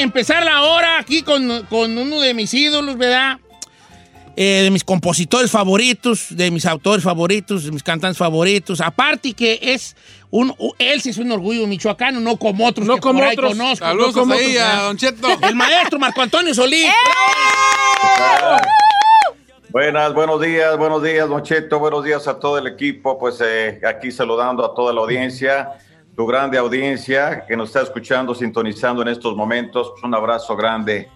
Empezar la hora aquí con, con uno de mis ídolos, ¿verdad? Eh, de mis compositores favoritos, de mis autores favoritos, de mis cantantes favoritos. Aparte que es un, él sí es un orgullo michoacano, no como otros No que como por ahí otros. conozco. Saludos no como ahí otros, a ¿verdad? Don Cheto. El maestro Marco Antonio Solís. Buenas, buenos días, buenos días, Don Cheto, buenos días a todo el equipo, pues eh, aquí saludando a toda la audiencia, tu grande audiencia que nos está escuchando, sintonizando en estos momentos, Pues, un abrazo grande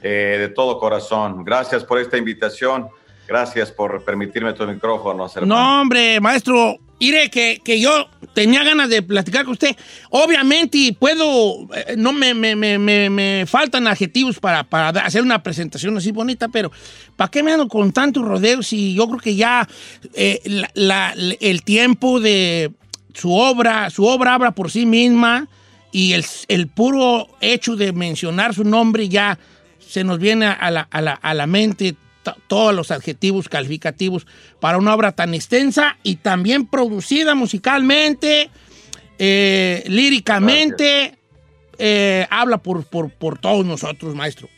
eh, de todo corazón. Gracias por esta invitación, gracias por permitirme tu micrófono. hermano. No, hombre, maestro, mire que, que yo tenía ganas de platicar con usted. Obviamente, puedo, eh, no me, me, me, me, faltan adjetivos para, para hacer una presentación así bonita, pero ¿para qué me ando con tantos rodeos? Y yo creo que ya eh, el tiempo de su obra, su obra habla por sí misma y el, el puro hecho de mencionar su nombre ya se nos viene a la, a la, a la mente to- todos los adjetivos calificativos para una obra tan extensa y también producida musicalmente, eh, líricamente, eh, habla por, por, por todos nosotros, maestro.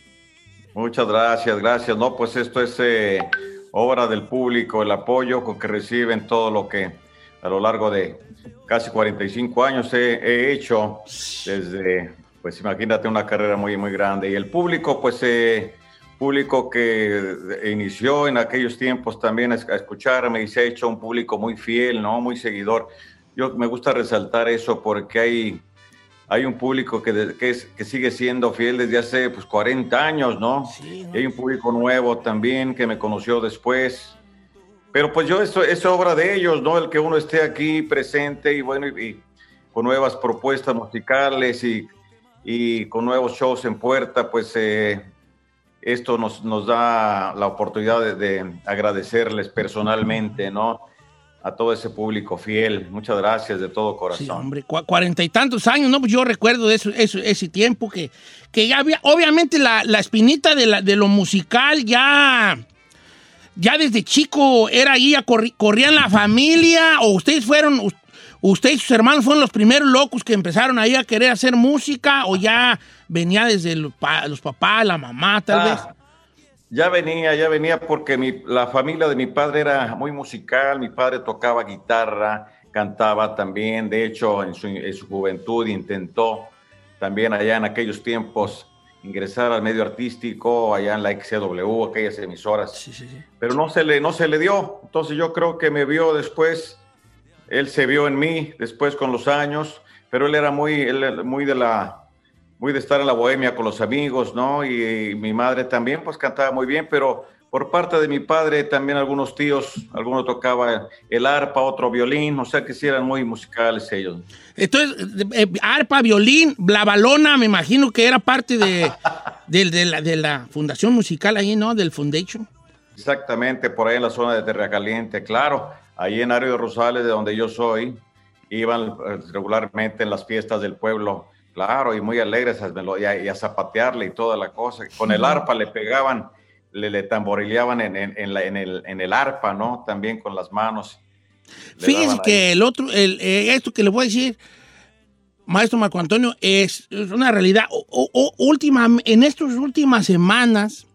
Muchas gracias, gracias. No, pues esto es eh, obra del público, el apoyo que reciben todo lo que a lo largo de casi 45 años he, he hecho desde, pues imagínate, una carrera muy, muy grande. Y el público, pues, eh, público que inició en aquellos tiempos también a escucharme y se ha hecho un público muy fiel, ¿no? Muy seguidor. Yo me gusta resaltar eso porque hay hay un público que, de- que, es- que sigue siendo fiel desde hace pues, 40 años, ¿no? Y hay un público nuevo también que me conoció después. Pero pues yo, eso es obra de ellos, ¿no? El que uno esté aquí presente y bueno, y, y con nuevas propuestas musicales y, y con nuevos shows en puerta, pues eh, esto nos, nos da la oportunidad de, de agradecerles personalmente, ¿no? A todo ese público fiel. Muchas gracias de todo corazón. Sí, hombre, cua- cuarenta y tantos años, ¿no? Pues yo recuerdo de eso, eso- ese tiempo que, que ya había, obviamente la, la espinita de, la- de lo musical ya, ya desde chico era ahí, corri- corrían la familia, o ustedes fueron, us- usted y sus hermanos fueron los primeros locos que empezaron ahí a querer hacer música, o ya venía desde los, pa- los papás, la mamá, tal Ah, vez. Ya venía, ya venía porque mi- la familia de mi padre era muy musical, mi padre tocaba guitarra, cantaba también, de hecho en su, en su juventud intentó también allá en aquellos tiempos ingresar al medio artístico, allá en la XCW, aquellas emisoras, pero no se, le, no se le dio, entonces yo creo que me vio después, él se vio en mí después con los años, pero él era muy, él muy de la muy de estar en la bohemia con los amigos, ¿no? Y, mi madre también, pues cantaba muy bien, pero por parte de mi padre también algunos tíos, algunos tocaba el arpa, otro violín, o sea que sí eran muy musicales ellos. Entonces, eh, arpa, violín, la balona, me imagino que era parte de, de la, de la fundación musical ahí, ¿no? Del Foundation. Exactamente, por ahí en la zona de Terra Caliente, claro, ahí en Ario de Rosales, de donde yo soy, iban eh, regularmente en las fiestas del pueblo, claro, y muy alegres y a, y a zapatearle y toda la cosa. Con el arpa le pegaban, le, le tamborileaban en, en- en la- en el, en el arpa, ¿no? También con las manos. Daban que ahí. el otro, el, eh, esto que le voy a decir, maestro Marco Antonio, es, es una realidad. O- última, en estas últimas semanas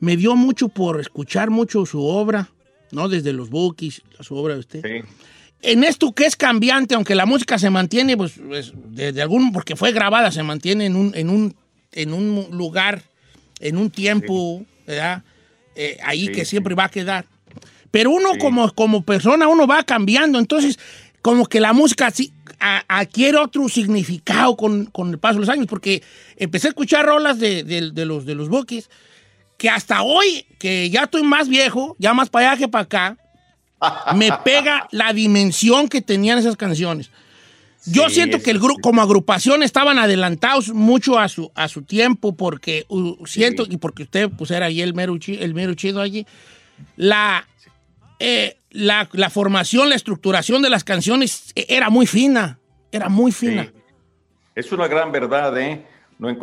me dio mucho por escuchar mucho su obra, ¿no? Desde los bookies, su obra de usted. Sí. en esto que es cambiante, aunque la música se mantiene, pues, pues de, algún, porque fue grabada, se mantiene en un, en un, en un lugar, en un tiempo, ¿verdad? Eh, ahí que siempre va a quedar. Pero uno como, como persona, uno va cambiando, entonces como que la música sí, adquiere otro significado con, con, el paso de los años, porque empecé a escuchar rolas de, de los, de los Bookies, que hasta hoy, que ya estoy más viejo, ya más para allá que para acá, me pega la dimensión que tenían esas canciones. Yo siento que el grupo, como agrupación, estaban adelantados mucho a su, a su tiempo, porque siento, y porque usted pues era ahí el mero, el mero chido allí, la, eh, la, la, formación, la estructuración de las canciones e, era muy fina, era muy fina. Es una gran verdad, ¿eh?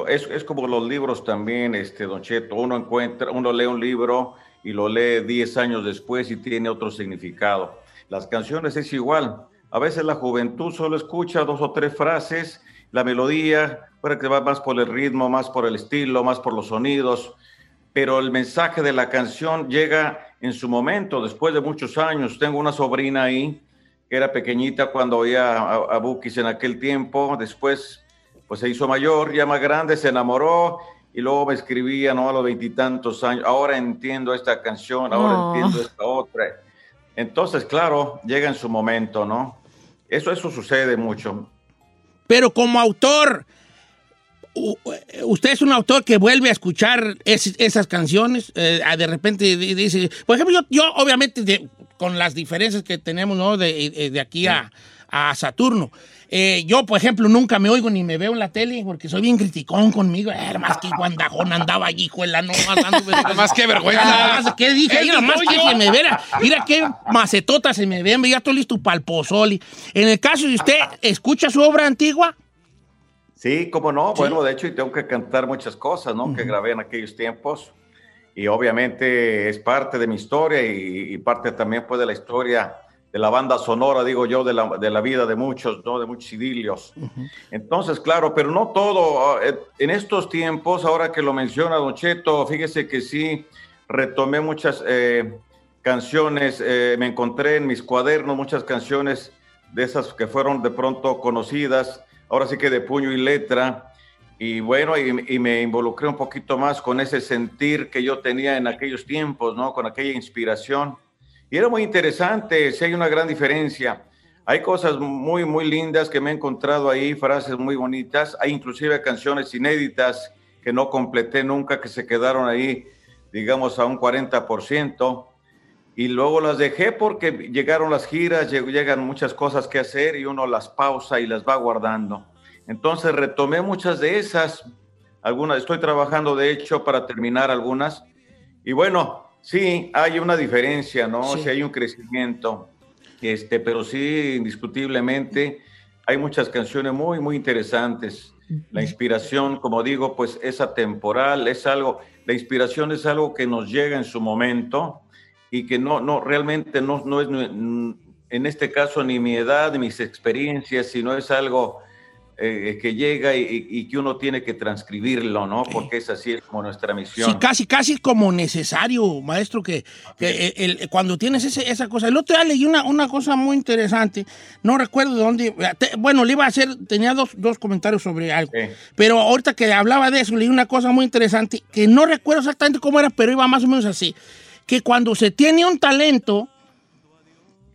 es, es, como los libros también, este, Don Cheto, uno encuentra, uno lee un libro y lo lee 10 años después y tiene otro significado. Las canciones es igual. A veces la juventud solo escucha dos o tres frases, la melodía, para que va más por el ritmo, más por el estilo, más por los sonidos, pero el mensaje de la canción llega en su momento, después de muchos años. Tengo una sobrina ahí que era pequeñita cuando oía a, a Bukis en aquel tiempo, después pues se hizo mayor, ya más grande, se enamoró y luego me escribía, ¿no? A los veintitantos años, ahora entiendo esta canción, ahora entiendo esta otra. Entonces, claro, llega en su momento, ¿no? Eso, eso sucede mucho. Pero como autor, usted es un autor que vuelve a escuchar esas canciones, eh, de repente dice, por ejemplo, yo, yo obviamente con las diferencias que tenemos, ¿no? De, eh, de aquí a, a Saturno. Eh, yo, por ejemplo, nunca me oigo ni me veo en la tele porque soy bien criticón conmigo. Era más que guandajón andaba allí, juela, no más más que vergüenza. ¿Qué dije? Mira, más que se me vea. Mira qué macetota se me ven. Ya estoy listo para el pozoli. En el caso de usted, ¿escucha su obra antigua? Sí, cómo no. Bueno, de hecho, y tengo que cantar muchas cosas, ¿no? Que grabé en aquellos tiempos. Y obviamente es parte de mi historia y, y parte también pues de la historia de la banda sonora, digo yo, de la, de la vida de muchos, ¿no? de muchos idilios. Entonces, claro, pero no todo. Ah, eh, en estos tiempos, ahora que lo menciona Don Cheto, fíjese que sí, retomé muchas eh, canciones, eh, me encontré en mis cuadernos muchas canciones de esas que fueron de pronto conocidas, ahora sí que de puño y letra. Y bueno, y, y me involucré un poquito más con ese sentir que yo tenía en aquellos tiempos, ¿no? Con aquella inspiración y era muy interesante, si hay una gran diferencia. Hay cosas muy, muy lindas que me he encontrado ahí, frases muy bonitas. Hay inclusive canciones inéditas que no completé nunca, que se quedaron ahí, digamos, a un 40%. Y luego las dejé porque llegaron las giras, llegan muchas cosas que hacer y uno las pausa y las va guardando. Entonces retomé muchas de esas, algunas, estoy trabajando de hecho para terminar algunas. Y bueno, Sí, hay una diferencia, ¿no? Sí. hay un crecimiento, este, pero sí, indiscutiblemente, hay muchas canciones muy, muy interesantes. La inspiración, como digo, pues es atemporal, es algo, la inspiración es algo que nos llega en su momento y que no, no, realmente no, no es, en este caso, ni mi edad, ni mis experiencias, sino es algo eh, que llega y, que uno tiene que transcribirlo, ¿no? Porque es así, es como nuestra misión. Sí, casi, casi como necesario, maestro, que, cuando tienes esa cosa. El otro día leí una, una cosa muy interesante, no recuerdo de dónde, bueno, le iba a hacer, tenía dos, dos comentarios sobre algo, pero ahorita que hablaba de eso, leí una cosa muy interesante, que no recuerdo exactamente cómo era, pero iba más o menos así, que cuando se tiene un talento,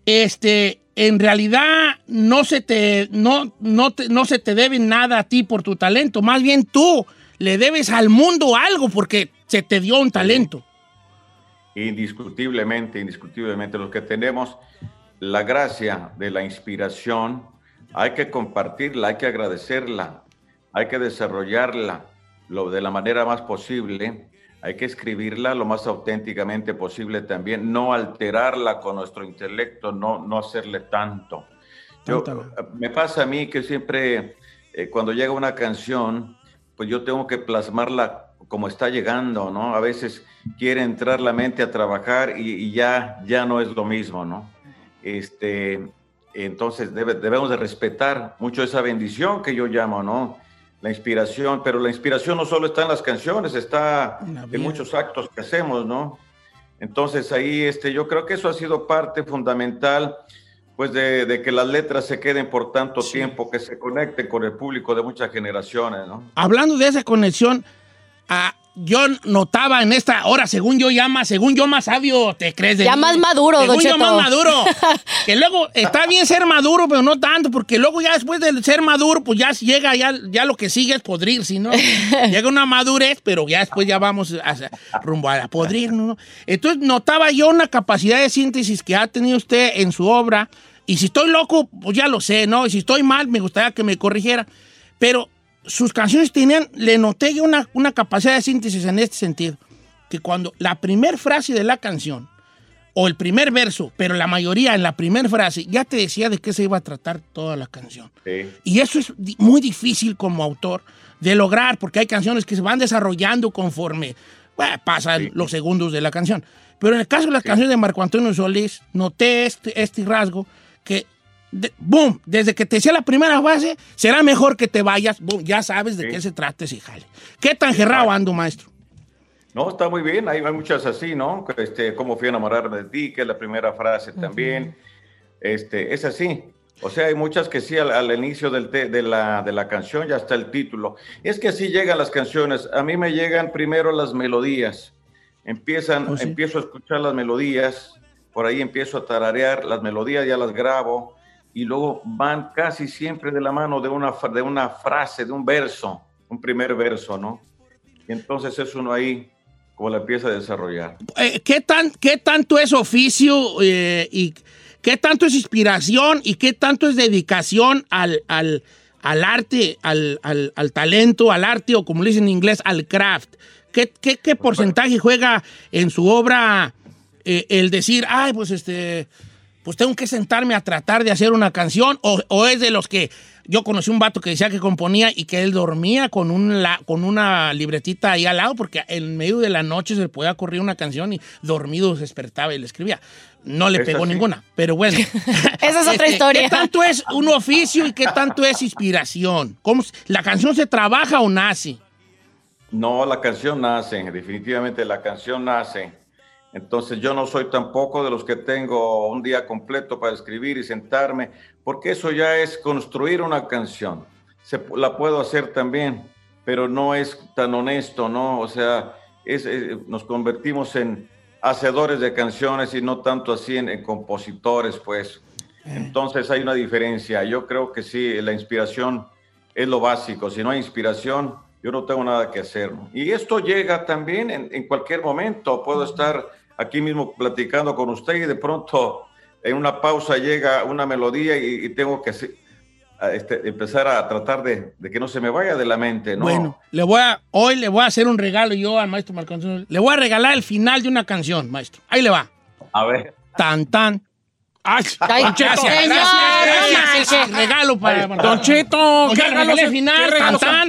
este, en realidad no se te, no, no, no se te debe nada a ti por tu talento, más bien tú le debes al mundo algo porque se te dio un talento. Indiscutiblemente, indiscutiblemente, los que tenemos la gracia de la inspiración, hay que compartirla, hay que agradecerla, hay que desarrollarla lo de la manera más posible hay que escribirla lo más auténticamente posible también, no alterarla con nuestro intelecto, no, no hacerle tanto. me pasa a mí que siempre eh, cuando llega una canción, pues yo tengo que plasmarla como está llegando, ¿no? A veces quiere entrar la mente a trabajar y, ya, ya no es lo mismo, ¿no? Este, entonces debemos de respetar mucho esa bendición que yo llamo, ¿no? La inspiración, pero la inspiración no solo está en las canciones, está en muchos actos que hacemos, ¿no? Entonces ahí este, yo creo que eso ha sido parte fundamental pues de, que las letras se queden por tanto tiempo, que se conecten con el público de muchas generaciones, ¿no? Hablando de esa conexión, a, yo notaba en esta hora, según yo ya más, según yo más sabio, ¿te crees? De ya más maduro, según yo más maduro. que luego está bien ser maduro, pero no tanto, porque luego ya después de ser maduro, pues ya llega, ya, ya lo que sigue es podrir, si no, llega una madurez, pero ya después ya vamos a, rumbo a podrir, ¿no? Entonces notaba yo una capacidad de síntesis que ha tenido usted en su obra, y si estoy loco, pues ya lo sé, ¿no? Y si estoy mal, me gustaría que me corrigiera, pero sus canciones tenían, le noté una, una capacidad de síntesis en este sentido, que cuando la primera frase de la canción, o el primer verso, pero la mayoría en la primera frase, ya te decía de qué se iba a tratar toda la canción. Y eso es muy difícil como autor de lograr, porque hay canciones que se van desarrollando conforme pasan los segundos de la canción. Pero en el caso de las canciones de Marco Antonio Solís, noté este, este rasgo que boom, desde que te decía la primera fase, será mejor que te vayas, boom, ya sabes de qué se trata ese jale. ¿Qué tan gerrado ando, maestro? No, está muy bien, hay, hay muchas así, ¿no? Este, cómo fui a enamorarme de ti, que es la primera frase también. Este, es así. O sea, hay muchas que sí, al, inicio del de, la, de la canción ya está el título. Es que así llegan las canciones. A mí me llegan primero las melodías. Empiezan, oh, empiezo a escuchar las melodías, por ahí empiezo a tararear las melodías, ya las grabo, y luego van casi siempre de la mano de una, de una frase, de un verso, un primer verso, ¿no? Y entonces es uno ahí como la empieza a desarrollar. Eh, ¿qué, tan, ¿Qué tanto es oficio eh, y qué tanto es inspiración y qué tanto es dedicación al, al, al arte, al, al, al, talento, al arte o como le dicen en inglés, al craft? ¿Qué, qué, qué porcentaje juega en su obra eh, el decir, ay, pues este pues tengo que sentarme a tratar de hacer una canción o, es de los que yo conocí un vato que decía que componía y que él dormía con, un con una libretita ahí al lado porque en medio de la noche se le podía correr una canción y dormido se despertaba y le escribía. No le pegó ninguna, pero bueno. Esa es otra este, historia. ¿Qué tanto es un oficio y qué tanto es inspiración? ¿Cómo, ¿La canción se trabaja o nace? No, la canción nace, definitivamente la canción nace. Entonces yo no soy tampoco de los que tengo un día completo para escribir y sentarme, porque eso ya es construir una canción. Se, la puedo hacer también, pero no es tan honesto, ¿no? O sea, es, nos convertimos en hacedores de canciones y no tanto así en, compositores, pues. Eh. Entonces hay una diferencia. Yo creo que sí, la inspiración es lo básico. Si no hay inspiración, yo no tengo nada que hacer. Y esto llega también en, en cualquier momento. Puedo estar aquí mismo platicando con usted y de pronto en una pausa llega una melodía y, tengo que este, empezar a tratar de, que no se me vaya de la mente, ¿no? Bueno, le voy a, hoy le voy a hacer un regalo yo al maestro Marco Le voy a regalar el final de una canción, maestro. Ahí le va. A ver. Tan, tan, Ay, gracias, gracias, gracias. regalo para Don Cheto. ¿Qué regalo final?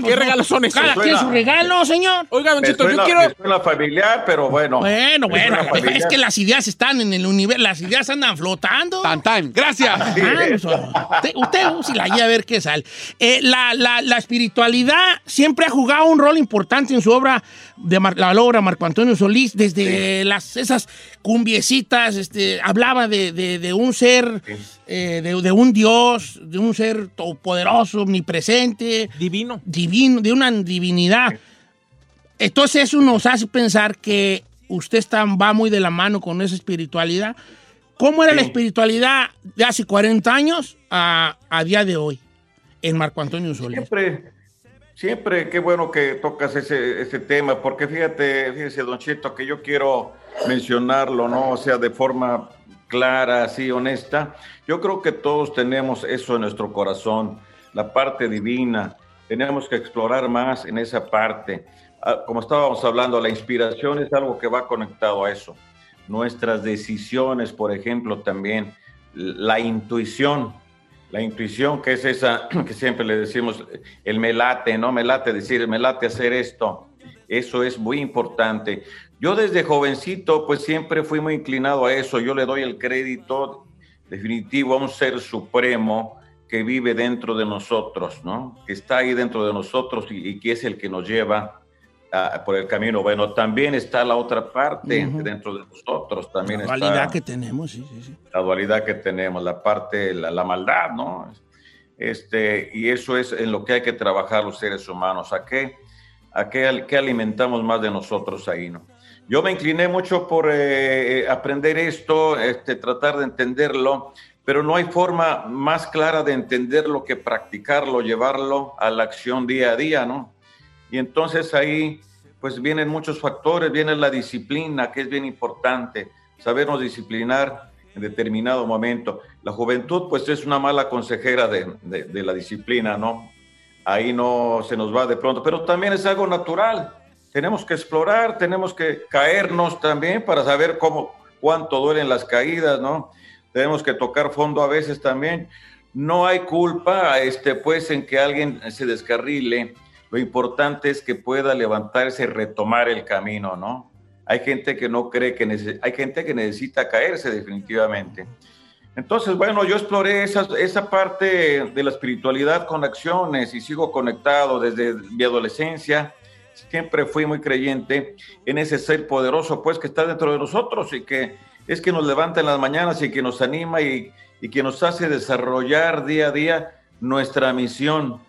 ¿Qué regalos son esos? Cada quien su regalo, señor. Oiga, Don Cheto, yo quiero... la familiar, pero bueno. Bueno, bueno. Es que las ideas están en el universo, las ideas andan flotando. Tan, tan. Gracias. Pues, usted, usted si la a ver qué sale. Eh, la, la, la espiritualidad siempre ha jugado un rol importante en su obra de la obra Marco Antonio Solís, desde las, esas cumbiecitas, este, hablaba de, de, un ser, eh, de, un Dios, de un ser poderoso, omnipresente. Divino. Divino, de una divinidad. Entonces eso nos hace pensar que usted está, va muy de la mano con esa espiritualidad. ¿Cómo era la espiritualidad de hace 40 años a, a día de hoy en Marco Antonio Solís? Siempre Siempre, qué bueno que tocas ese, ese tema, porque fíjate, fíjese, Don Cheto, que yo quiero mencionarlo, ¿no? O sea, de forma clara, así, honesta. Yo creo que todos tenemos eso en nuestro corazón, la parte divina. Tenemos que explorar más en esa parte. Ah, como estábamos hablando, la inspiración es algo que va conectado a eso. Nuestras decisiones, por ejemplo, también. La intuición la intuición, que es esa que siempre le decimos, el me late, ¿no? Me late decir, me late hacer esto. Eso es muy importante. Yo desde jovencito, pues siempre fui muy inclinado a eso. Yo le doy el crédito definitivo a un ser supremo que vive dentro de nosotros, ¿no? Que está ahí dentro de nosotros y, que es el que nos lleva ah, por el camino bueno. También está la otra parte dentro de nosotros. También La está dualidad que tenemos, sí, sí, sí. la dualidad que tenemos, la parte, la, la maldad, ¿no? Este, y eso es en lo que hay que trabajar los seres humanos. ¿A qué, a qué, qué alimentamos más de nosotros ahí, no? Yo me incliné mucho por eh, aprender esto, este, tratar de entenderlo, pero no hay forma más clara de entenderlo que practicarlo, llevarlo a la acción día a día, ¿no? Y entonces ahí, pues vienen muchos factores, viene la disciplina, que es bien importante, sabernos disciplinar en determinado momento. La juventud, pues es una mala consejera de, de- de la disciplina, ¿no? Ahí no se nos va de pronto, pero también es algo natural. Tenemos que explorar, tenemos que caernos también para saber cómo, cuánto duelen las caídas, ¿no? Tenemos que tocar fondo a veces también. No hay culpa, este, pues, en que alguien se descarrile. Lo importante es que pueda levantarse y retomar el camino, ¿no? Hay gente que no cree que hay gente que necesita caerse definitivamente. Entonces, bueno, yo exploré esa, esa parte de la espiritualidad con acciones y sigo conectado desde mi adolescencia. Siempre fui muy creyente en ese ser poderoso, pues, que está dentro de nosotros y que es que nos levanta en las mañanas y que nos anima y, y que nos hace desarrollar día a día nuestra misión,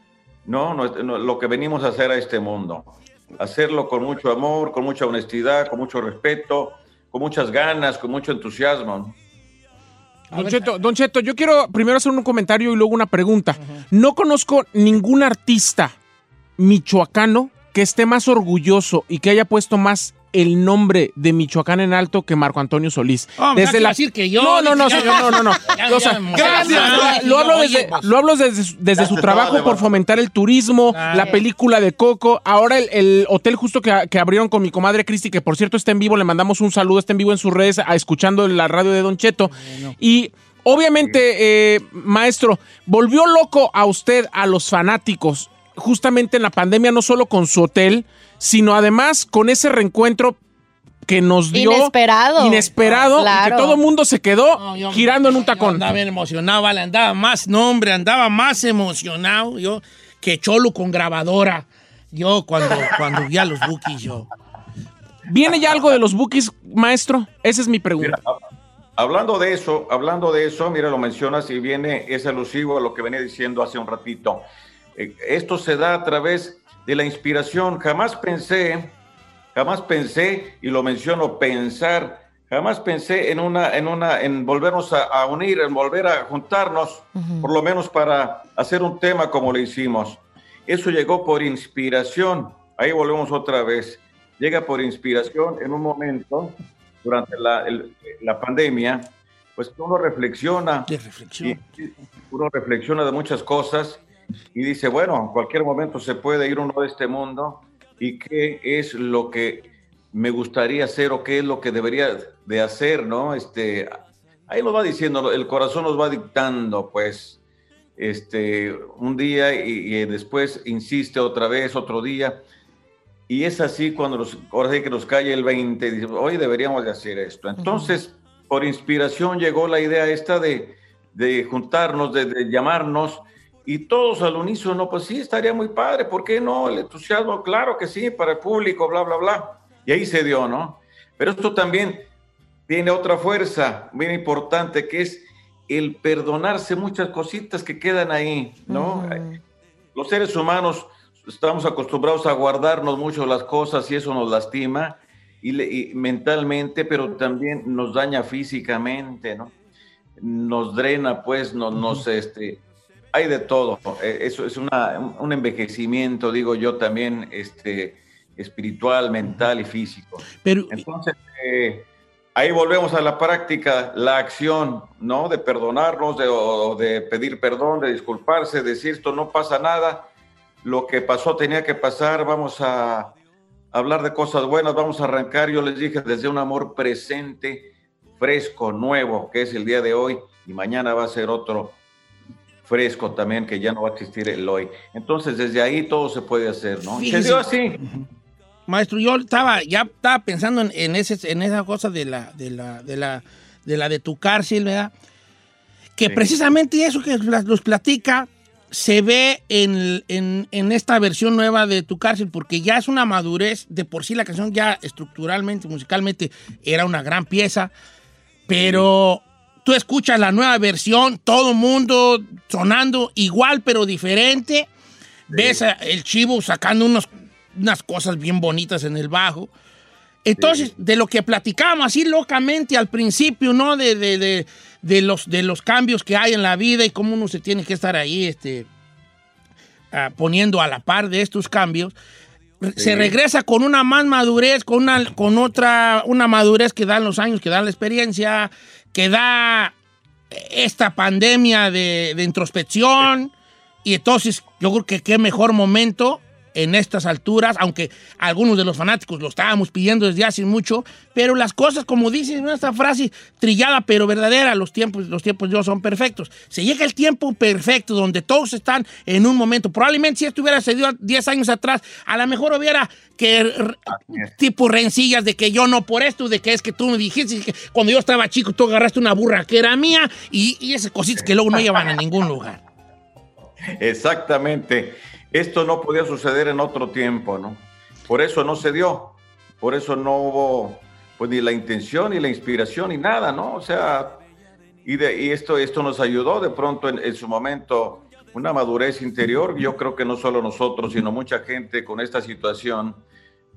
¿no? Lo que venimos a hacer a este mundo. Hacerlo con mucho amor, con mucha honestidad, con mucho respeto, con muchas ganas, con mucho entusiasmo. Don Cheto, Don Cheto, yo quiero primero hacer un comentario y luego una pregunta. No conozco ningún artista michoacano que esté más orgulloso y que haya puesto más el nombre de Michoacán en alto que Marco Antonio Solís. Oh, vas a decir que yo, No, no, no, señor, no, no, no. Ya, O sea, ya me gracias. Lo hablo desde, pues. lo hablo desde, su- desde su trabajo por fomentar el turismo, Ah, la película de Coco, ahora el, el hotel justo que, que abrieron con mi comadre Cristi, que por cierto está en vivo, le mandamos un saludo, está en vivo en sus redes, a- escuchando la radio de Don Cheto. Y obviamente, eh, maestro, volvió loco a usted, a los fanáticos, justamente en la pandemia, no solo con su hotel, sino además con ese reencuentro que nos dio Inesperado. inesperado y que todo el mundo se quedó No, yo- girando en un tacón. Andaba bien emocionado, vale, andaba más, no hombre, andaba más emocionado yo que Cholo con grabadora. Yo cuando, cuando vi a los bookies, yo. ¿Viene ya algo de los bookies, maestro? Esa es mi pregunta. Hablando de eso, hablando de eso, mira, lo mencionas y viene, es alusivo a lo que venía diciendo hace un ratito. Eh, esto se da a través de la inspiración. Jamás pensé, jamás pensé, y lo menciono, pensar, jamás pensé en una, en una, en volvernos a, a unir, en volver a juntarnos, por lo menos para hacer un tema como lo hicimos. Eso llegó por inspiración. Ahí volvemos otra vez. Llega por inspiración en un momento durante la, el- la pandemia, pues uno reflexiona, reflexión. y uno reflexiona de muchas cosas y dice, bueno, en cualquier momento se puede ir uno de este mundo y qué es lo que me gustaría hacer o qué es lo que debería de hacer, ¿no? Este, ahí nos va diciendo, el corazón nos va dictando, pues, este, un día y, y después insiste otra vez, otro día. Y es así cuando nos, ahora sí que nos cae el 20, y dice, hoy deberíamos de hacer esto. Entonces, por inspiración llegó la idea esta de, de juntarnos, de, de llamarnos, y todos al unísono, pues sí, estaría muy padre, ¿por qué no? El entusiasmo, claro que sí, para el público, bla, bla, bla. Y ahí se dio, ¿no? Pero esto también tiene otra fuerza muy importante, que es el perdonarse muchas cositas que quedan ahí, ¿no? Los seres humanos estamos acostumbrados a guardarnos mucho las cosas y eso nos lastima y, le- y mentalmente, pero también nos daña físicamente, ¿no? Nos drena, pues, nos, nos este, hay de todo. Eh, Eso es una, un- un envejecimiento, digo yo también, este, espiritual, mental y físico. Pero, Entonces, eh, ahí volvemos a la práctica, la acción, ¿no? De perdonarnos, de, o de pedir perdón, de disculparse, decir esto no pasa nada, lo que pasó tenía que pasar, vamos a hablar de cosas buenas, vamos a arrancar, yo les dije, desde un amor presente, fresco, nuevo, que es el día de hoy, y mañana va a ser otro fresco también, que ya no va a existir el hoy. Entonces, desde ahí todo se puede hacer, ¿no? Se Fíjese. dio así. maestro, yo estaba, ya estaba pensando en, en ese, en esa cosa de la, de la, de la, de la de tu cárcel, ¿verdad? Que Sí. precisamente eso que los platica se ve en, en- en esta versión nueva de Tu Cárcel? Porque ya es una madurez, de por sí la canción ya estructuralmente, musicalmente, era una gran pieza, pero tú escuchas la nueva versión, todo mundo sonando igual pero diferente, ves a el chivo sacando unos, unas cosas bien bonitas en el bajo. Entonces, de lo que platicábamos así locamente al principio, ¿no? De, de- de- de los, de los cambios que hay en la vida y cómo uno se tiene que estar ahí este, ah, poniendo a la par de estos cambios. Se regresa con una más madurez, con, una, con otra, una madurez que dan los años, que dan la experiencia, que da esta pandemia de, de introspección. Y entonces, yo creo que qué mejor momento en estas alturas, aunque algunos de los fanáticos lo estábamos pidiendo desde hace mucho, pero las cosas, como dice esta frase trillada pero verdadera, los tiempos, los tiempos de Dios son perfectos. Se llega el tiempo perfecto donde todos están en un momento. Probablemente si esto hubiera sucedido 10 años atrás, a lo mejor hubiera que tipo rencillas de que yo no por esto, de que es que tú me dijiste que cuando yo estaba chico tú agarraste una burra que era mía y, y esas cositas que luego no llevan a ningún lugar. Exactamente. Esto no podía suceder en otro tiempo, ¿no? Por eso no se dio. Por eso no hubo pues ni la intención, ni la inspiración, ni nada, ¿no? O sea, y, de, y esto, esto nos ayudó de pronto en, en su momento una madurez interior. Yo creo que no solo nosotros, sino mucha gente con esta situación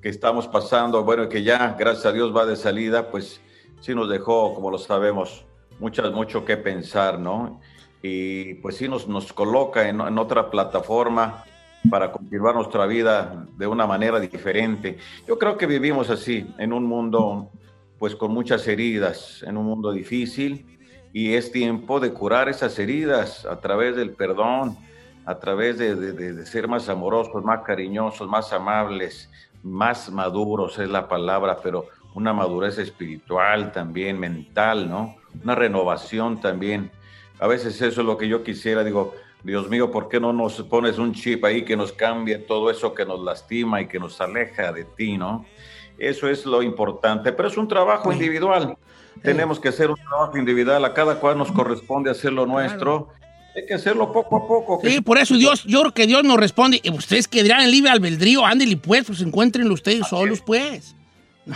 que estamos pasando, bueno, que ya, gracias a Dios, va de salida, pues sí nos dejó, como lo sabemos, muchas, mucho que pensar, ¿no? Y pues sí nos, nos coloca en, en otra plataforma para continuar nuestra vida de una manera diferente. Yo creo que vivimos así, en un mundo pues con muchas heridas, en un mundo difícil, y es tiempo de curar esas heridas a través del perdón, a través de ser más amorosos, más cariñosos, más amables, más maduros es la palabra, pero una madurez espiritual también, mental, ¿no? Una renovación también. A veces eso es lo que yo quisiera, digo, Dios mío, ¿por qué no nos pones un chip ahí que nos cambie todo eso que nos lastima y que nos aleja de ti, ¿no? Eso es lo importante, pero es un trabajo individual. Tenemos que hacer un trabajo individual, a cada cual nos corresponde hacer lo nuestro. Hay que hacerlo poco a poco. que Sí, por eso Dios, yo creo que Dios nos responde. "Eh, Ustedes que dirán en libre albedrío, ándele pues, pues encuéntrenlo ustedes solos, pues.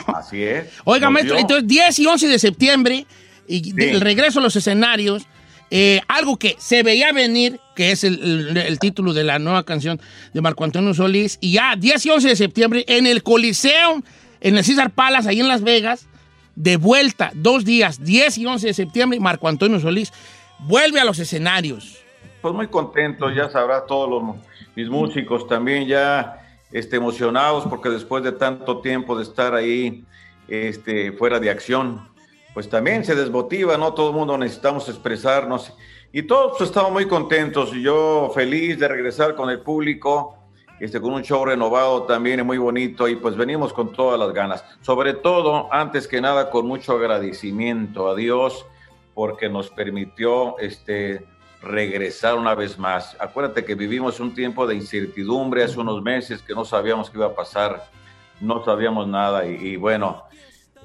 Así es. Oiga, Nos maestro, dio. entonces 10 y 11 de septiembre, y Sí. el regreso a los escenarios, eh, algo que se veía venir, que es el, título de la nueva canción de Marco Antonio Solís, y ya 10 y 11 de septiembre en el Coliseo, en el César Palace, ahí en Las Vegas, de vuelta, dos días, 10 y 11 de septiembre, Marco Antonio Solís vuelve a los escenarios. Pues muy contento, ya sabrá todos los, mis músicos también ya este, emocionados porque después de tanto tiempo de estar ahí este, fuera de acción, pues también se desmotiva, ¿no? Todo el mundo necesitamos expresarnos y todos pues, estamos muy contentos y yo feliz de regresar con el público, este, con un show renovado también muy bonito y pues venimos con todas las ganas. Sobre todo, antes que nada, con mucho agradecimiento a Dios porque nos permitió este, regresar una vez más. Acuérdate que vivimos un tiempo de incertidumbre hace unos meses que no sabíamos qué iba a pasar, no sabíamos nada y, y bueno,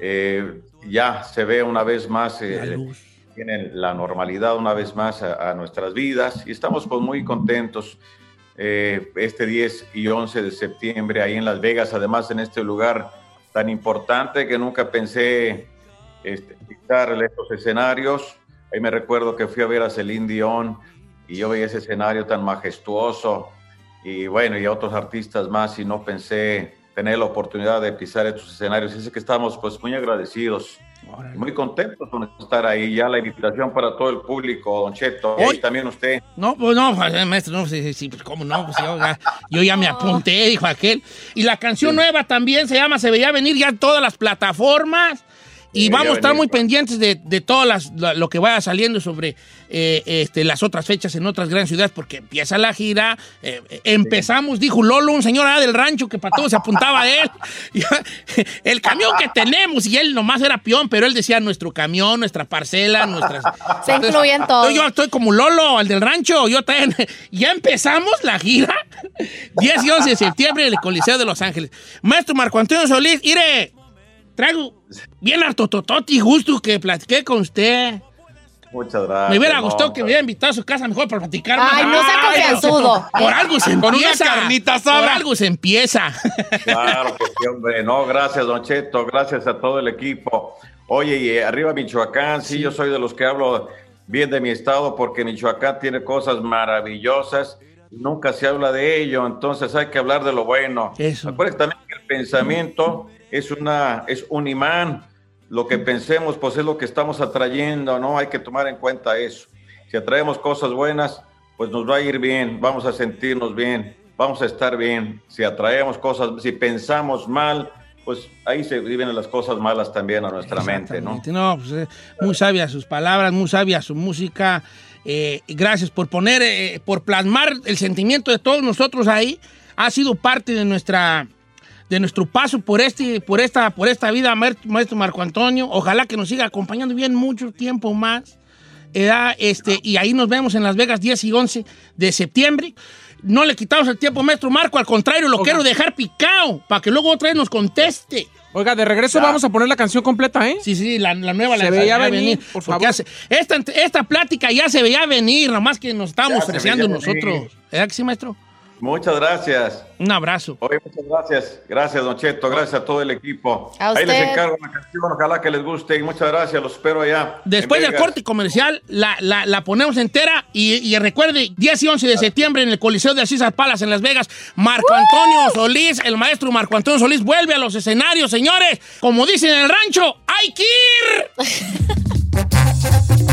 eh, ya se ve una vez más, eh, La luz. tiene la normalidad una vez más a, a nuestras vidas y estamos pues muy contentos eh, este 10 y 11 de septiembre ahí en Las Vegas, además en este lugar tan importante que nunca pensé este, estos escenarios. Ahí me recuerdo que fui a ver a Celine Dion y yo veía ese escenario tan majestuoso y bueno, y a otros artistas más y no pensé tener la oportunidad de pisar estos escenarios. Así que estamos pues muy agradecidos, y muy contentos con estar ahí. Ya la invitación para todo el público, Don Cheto, Hoy- y también usted. No, pues no, pues, maestro, no, sí, sí, pues cómo no, pues yo ya, yo ya me apunté, dijo aquel. Y la canción nueva también se llama Se veía venir ya en todas las plataformas. Y vamos a estar muy pendientes de, de todas las, la- lo que vaya saliendo sobre eh, este, las otras fechas en otras grandes ciudades, porque empieza la gira. eh, empezamos, dijo Lolo, un señor allá del rancho que para todo se apuntaba a él. El camión que tenemos, y él nomás era peón, pero él decía nuestro camión, nuestra parcela, nuestras. Se incluye en todo. Yo estoy como Lolo, el del rancho. Yo también. Ya empezamos la gira. 10 y 11 de septiembre en el Coliseo de Los Ángeles. Maestro Marco Antonio Solís, mire, traigo bien harto tototi gusto que platiqué con usted. Muchas gracias. Me hubiera no, gustado que me hubiera invitado a su casa mejor para platicar. Ay, no sea confianzudo. Por algo se Con una empieza. carnita Por algo se empieza. Claro que sí, hombre. No, gracias, Don Cheto. Gracias a todo el equipo. Oye, y eh, arriba Michoacán, sí, yo soy de los que hablo bien de mi estado porque Michoacán tiene cosas maravillosas. Nunca se habla de ello, entonces hay que hablar de lo bueno. Eso. Acuérdense también que el pensamiento es, una, es un imán. Lo que pensemos, pues es lo que estamos atrayendo, ¿no? Hay que tomar en cuenta eso. Si atraemos cosas buenas, pues nos va a ir bien, vamos a sentirnos bien, vamos a estar bien. Si atraemos cosas, si pensamos mal, pues ahí se viven las cosas malas también a nuestra mente, ¿no? No, pues, eh, muy sabia sus palabras, muy sabia su música. Eh, gracias por poner, eh, por plasmar el sentimiento de todos nosotros ahí. Ha sido parte de nuestra de nuestro paso por este por esta por esta vida maestro, Marco Antonio. Ojalá que nos siga acompañando bien mucho tiempo más. Era, este, y ahí nos vemos en Las Vegas 10 y 11 de septiembre. No le quitamos el tiempo, maestro Marco, al contrario, lo quiero dejar picado para que luego otra vez nos conteste. Oiga, de regreso Ya. vamos a poner la canción completa, ¿eh? Sí, sí, la, la nueva Se la veía venir, por porque favor. hace- esta, esta plática ya se veía venir, nomás que nos estábamos ofreciendo nosotros. venir. ¿Verdad que sí, maestro? Muchas gracias. Un abrazo. Oye, muchas gracias. Gracias, Don Cheto. Gracias a todo el equipo. A Ahí les encargo una canción. Ojalá que les guste. Y muchas gracias. Los espero allá. Después del corte comercial, la, la- la ponemos entera y, y recuerde, 10 y 11 de septiembre en el Coliseo de Asisas Palas en Las Vegas, Marco Antonio Solís, el maestro Marco Antonio Solís, vuelve a los escenarios, señores. Como dicen en el rancho, ¡hay que ir!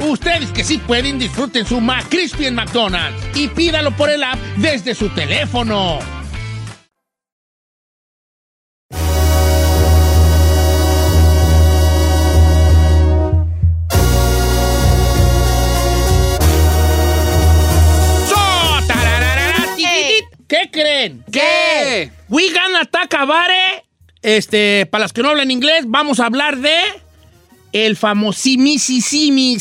Ustedes que sí pueden, disfruten su McCrispy en McDonald's y pídalo por el app desde su teléfono. Tiquitit. ¿Qué creen? ¿Qué? We gonna Takabare. Este, para los que no hablan inglés, vamos a hablar de el famosísimo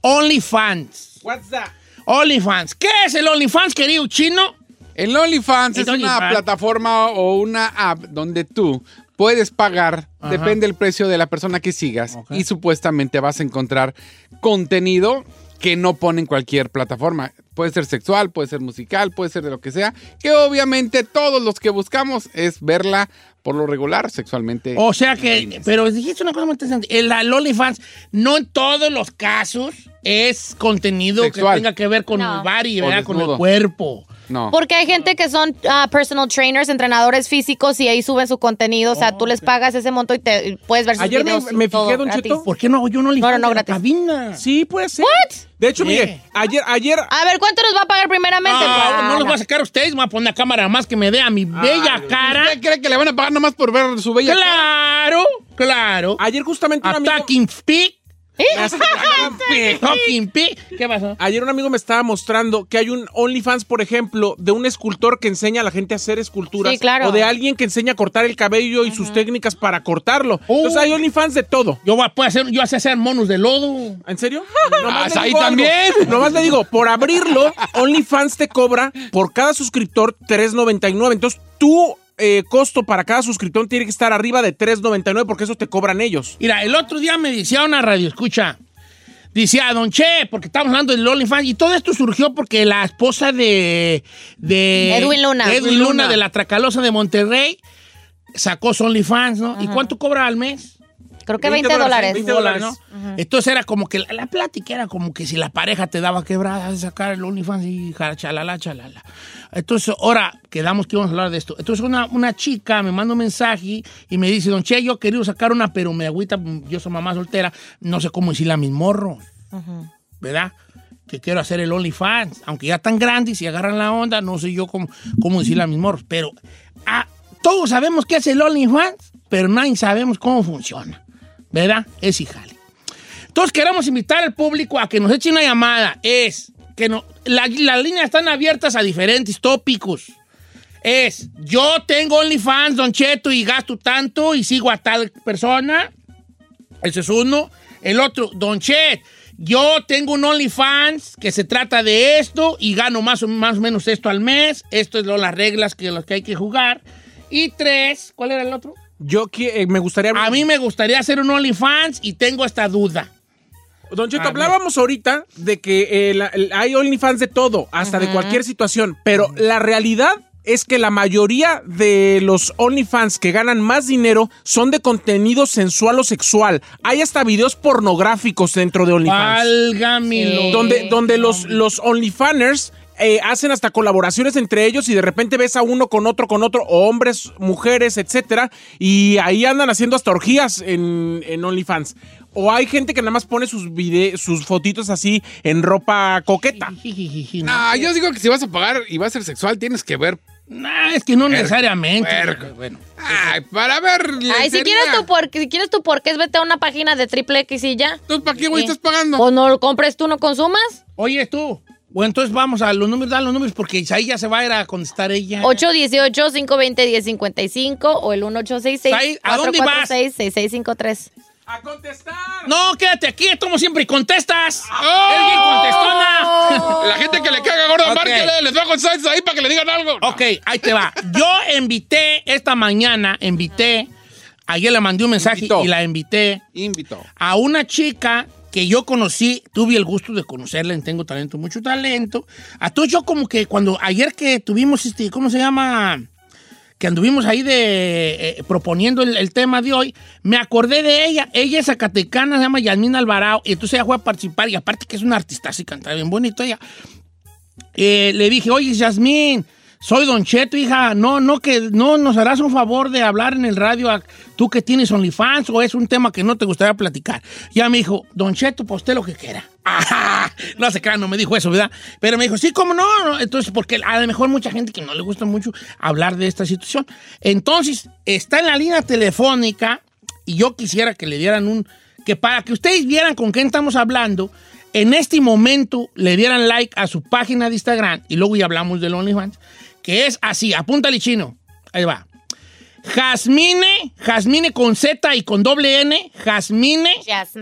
OnlyFans. What's that? OnlyFans. ¿Qué es el OnlyFans, querido chino? El OnlyFans El es una plataforma o una app donde tú puedes pagar, Ajá. depende del precio de la persona que sigas, y supuestamente vas a encontrar contenido que no pone en cualquier plataforma. Puede ser sexual, puede ser musical, puede ser de lo que sea, que obviamente todos los que buscamos es verla por lo regular sexualmente. O sea que, pero dijiste una cosa muy interesante. El, OnlyFans, no en todos los casos es contenido Sexual. que tenga que ver con No. el body, ¿verdad? Con el cuerpo. No. Porque hay gente que son ah, personal trainers, entrenadores físicos y ahí suben su contenido. O sea, tú les pagas ese monto y te y puedes ver sus Ayer me, videos. y me todo fijé, Don gratis. Cheto. ¿Por qué no? Yo no le No, no, gratis. cabina. Sí, puede ser. What? De hecho, mire, ayer, ayer, A ver, ¿cuánto nos va a pagar primeramente? Ah, no los voy a sacar a ustedes, me voy a poner la cámara más que me dé a mi bella cara. ¿Usted cree que le van a pagar nomás por ver su bella cara? Claro, claro. ayer justamente un amigo, Attacking Pig. ¿Eh? Talking. ¿Qué pasó? ayer un amigo me estaba mostrando que hay un OnlyFans, por ejemplo, de un escultor que enseña a la gente a hacer esculturas. Sí, claro. O de alguien que enseña a cortar el cabello y sus técnicas para cortarlo. Oh. Entonces hay OnlyFans de todo. Yo voy a poder hacer, yo sé hacer monos de lodo. ¿En serio? Ah, le ahí también. Nomás le digo, por abrirlo, OnlyFans te cobra por cada suscriptor $3.99. Entonces, tu eh, costo para cada suscriptor tiene que estar arriba de $3.99 porque eso te cobran ellos. Mira, el otro día me decía una radio, escucha. Decía, Don Che, porque estamos hablando del OnlyFans, y todo esto surgió porque la esposa de... de Edwin Luna. Edwin Edwin Luna, Luna. de la Tracalosa de Monterrey, sacó su OnlyFans, ¿no? ¿Y cuánto cobra al mes? Creo que 20 20 dólares. 20 dólares. ¿no? Entonces era como que la, la plática era como que si la pareja te daba quebrada de sacar el OnlyFans y chalala, chalala. Entonces, ahora quedamos que íbamos a hablar de esto. Entonces, una, una chica me manda un mensaje y me dice, Don Che, yo querido sacar una, pero me agüita, yo soy mamá soltera, no sé cómo decirle a mis morros, ¿verdad? Que quiero hacer el OnlyFans, aunque ya tan grandes y agarran la onda, no sé yo cómo, cómo decirle a mis morros, pero ah, todos sabemos qué es el OnlyFans, pero nadie sabemos cómo funciona, ¿verdad? Es hijale. Entonces queremos invitar al público a que nos eche una llamada. Es que no, la- las líneas están abiertas a diferentes tópicos. Es, yo tengo OnlyFans, Don Cheto, y gasto tanto y sigo a tal persona. Ese es uno. El otro, Don Chet, yo tengo un OnlyFans que se trata de esto y gano más o, más o menos esto al mes. Esto es lo- las reglas que, las que hay que jugar. Y tres, ¿cuál era el otro? Yo eh, me gustaría... A mí me gustaría hacer un OnlyFans y tengo esta duda. Don Cheto, A hablábamos ahorita de que eh, la- el- hay OnlyFans de todo, hasta de cualquier situación, pero la realidad es que la mayoría de los OnlyFans que ganan más dinero son de contenido sensual o sexual. Hay hasta videos pornográficos dentro de OnlyFans. Válgame. Lo- donde, donde los, los OnlyFanners eh, hacen hasta colaboraciones entre ellos y de repente ves a uno con otro, con otro, hombres, mujeres, etcétera, y ahí andan haciendo hasta orgías en, en OnlyFans. O hay gente que nada más pone sus vide sus fotitos así en ropa coqueta. Ah, yo digo que si vas a pagar y va a ser sexual, tienes que ver. Nah, es que no necesariamente. puerco. Bueno. Ay, para ver. Ay, si quieres tu por, si quieres tu por qué, vete a una página de triple X y ya. Entonces, ¿para qué, güey, estás pagando? O no lo compres tú, no consumas. Oye, tú. Bueno, entonces vamos a los números, da los números porque ahí ya se va a ir a contestar ella. 818-520-1055 o el Ahí, ¿a dónde vas? 1866-6653. ¡A contestar! No, quédate aquí, como siempre, y contestas. ¡Oh! Es bien contestona. La gente que le caga gorda, Ok. márquele, les va a contestar ahí para que le digan algo. Ok, ahí te va. Yo invité esta mañana, invité, ayer le mandé un mensaje Invitó. y la invité Invito. a una chica que yo conocí, tuve el gusto de conocerla en Tengo Talento, mucho talento. A todos yo como que cuando, ayer que tuvimos este, ¿cómo se llama? Que anduvimos ahí de eh, proponiendo el, el tema de hoy, me acordé de ella. Ella es zacatecana, se llama Yasmín Alvarado, y entonces ella fue a participar, y aparte que es una artista, y canta bien bonito ella. Eh, le dije, oye, Yasmín, soy Don Cheto, hija, no, no, que no nos harás un favor de hablar en el radio, a- tú que tienes OnlyFans, o es un tema que no te gustaría platicar. Ya me dijo, Don Cheto, pues usted lo que quiera. No se crean, no me dijo eso, ¿verdad? Pero me dijo, sí, ¿cómo no? no? Entonces, porque a lo mejor mucha gente que no le gusta mucho hablar de esta situación. Entonces, está en la línea telefónica y yo quisiera que le dieran un, que para que ustedes vieran con quién estamos hablando, en este momento le dieran like a su página de Instagram y luego ya hablamos del OnlyFans, que es así, apúntale chino, ahí va. Jasmine, Jasmine con Z y con doble N, Jasmine.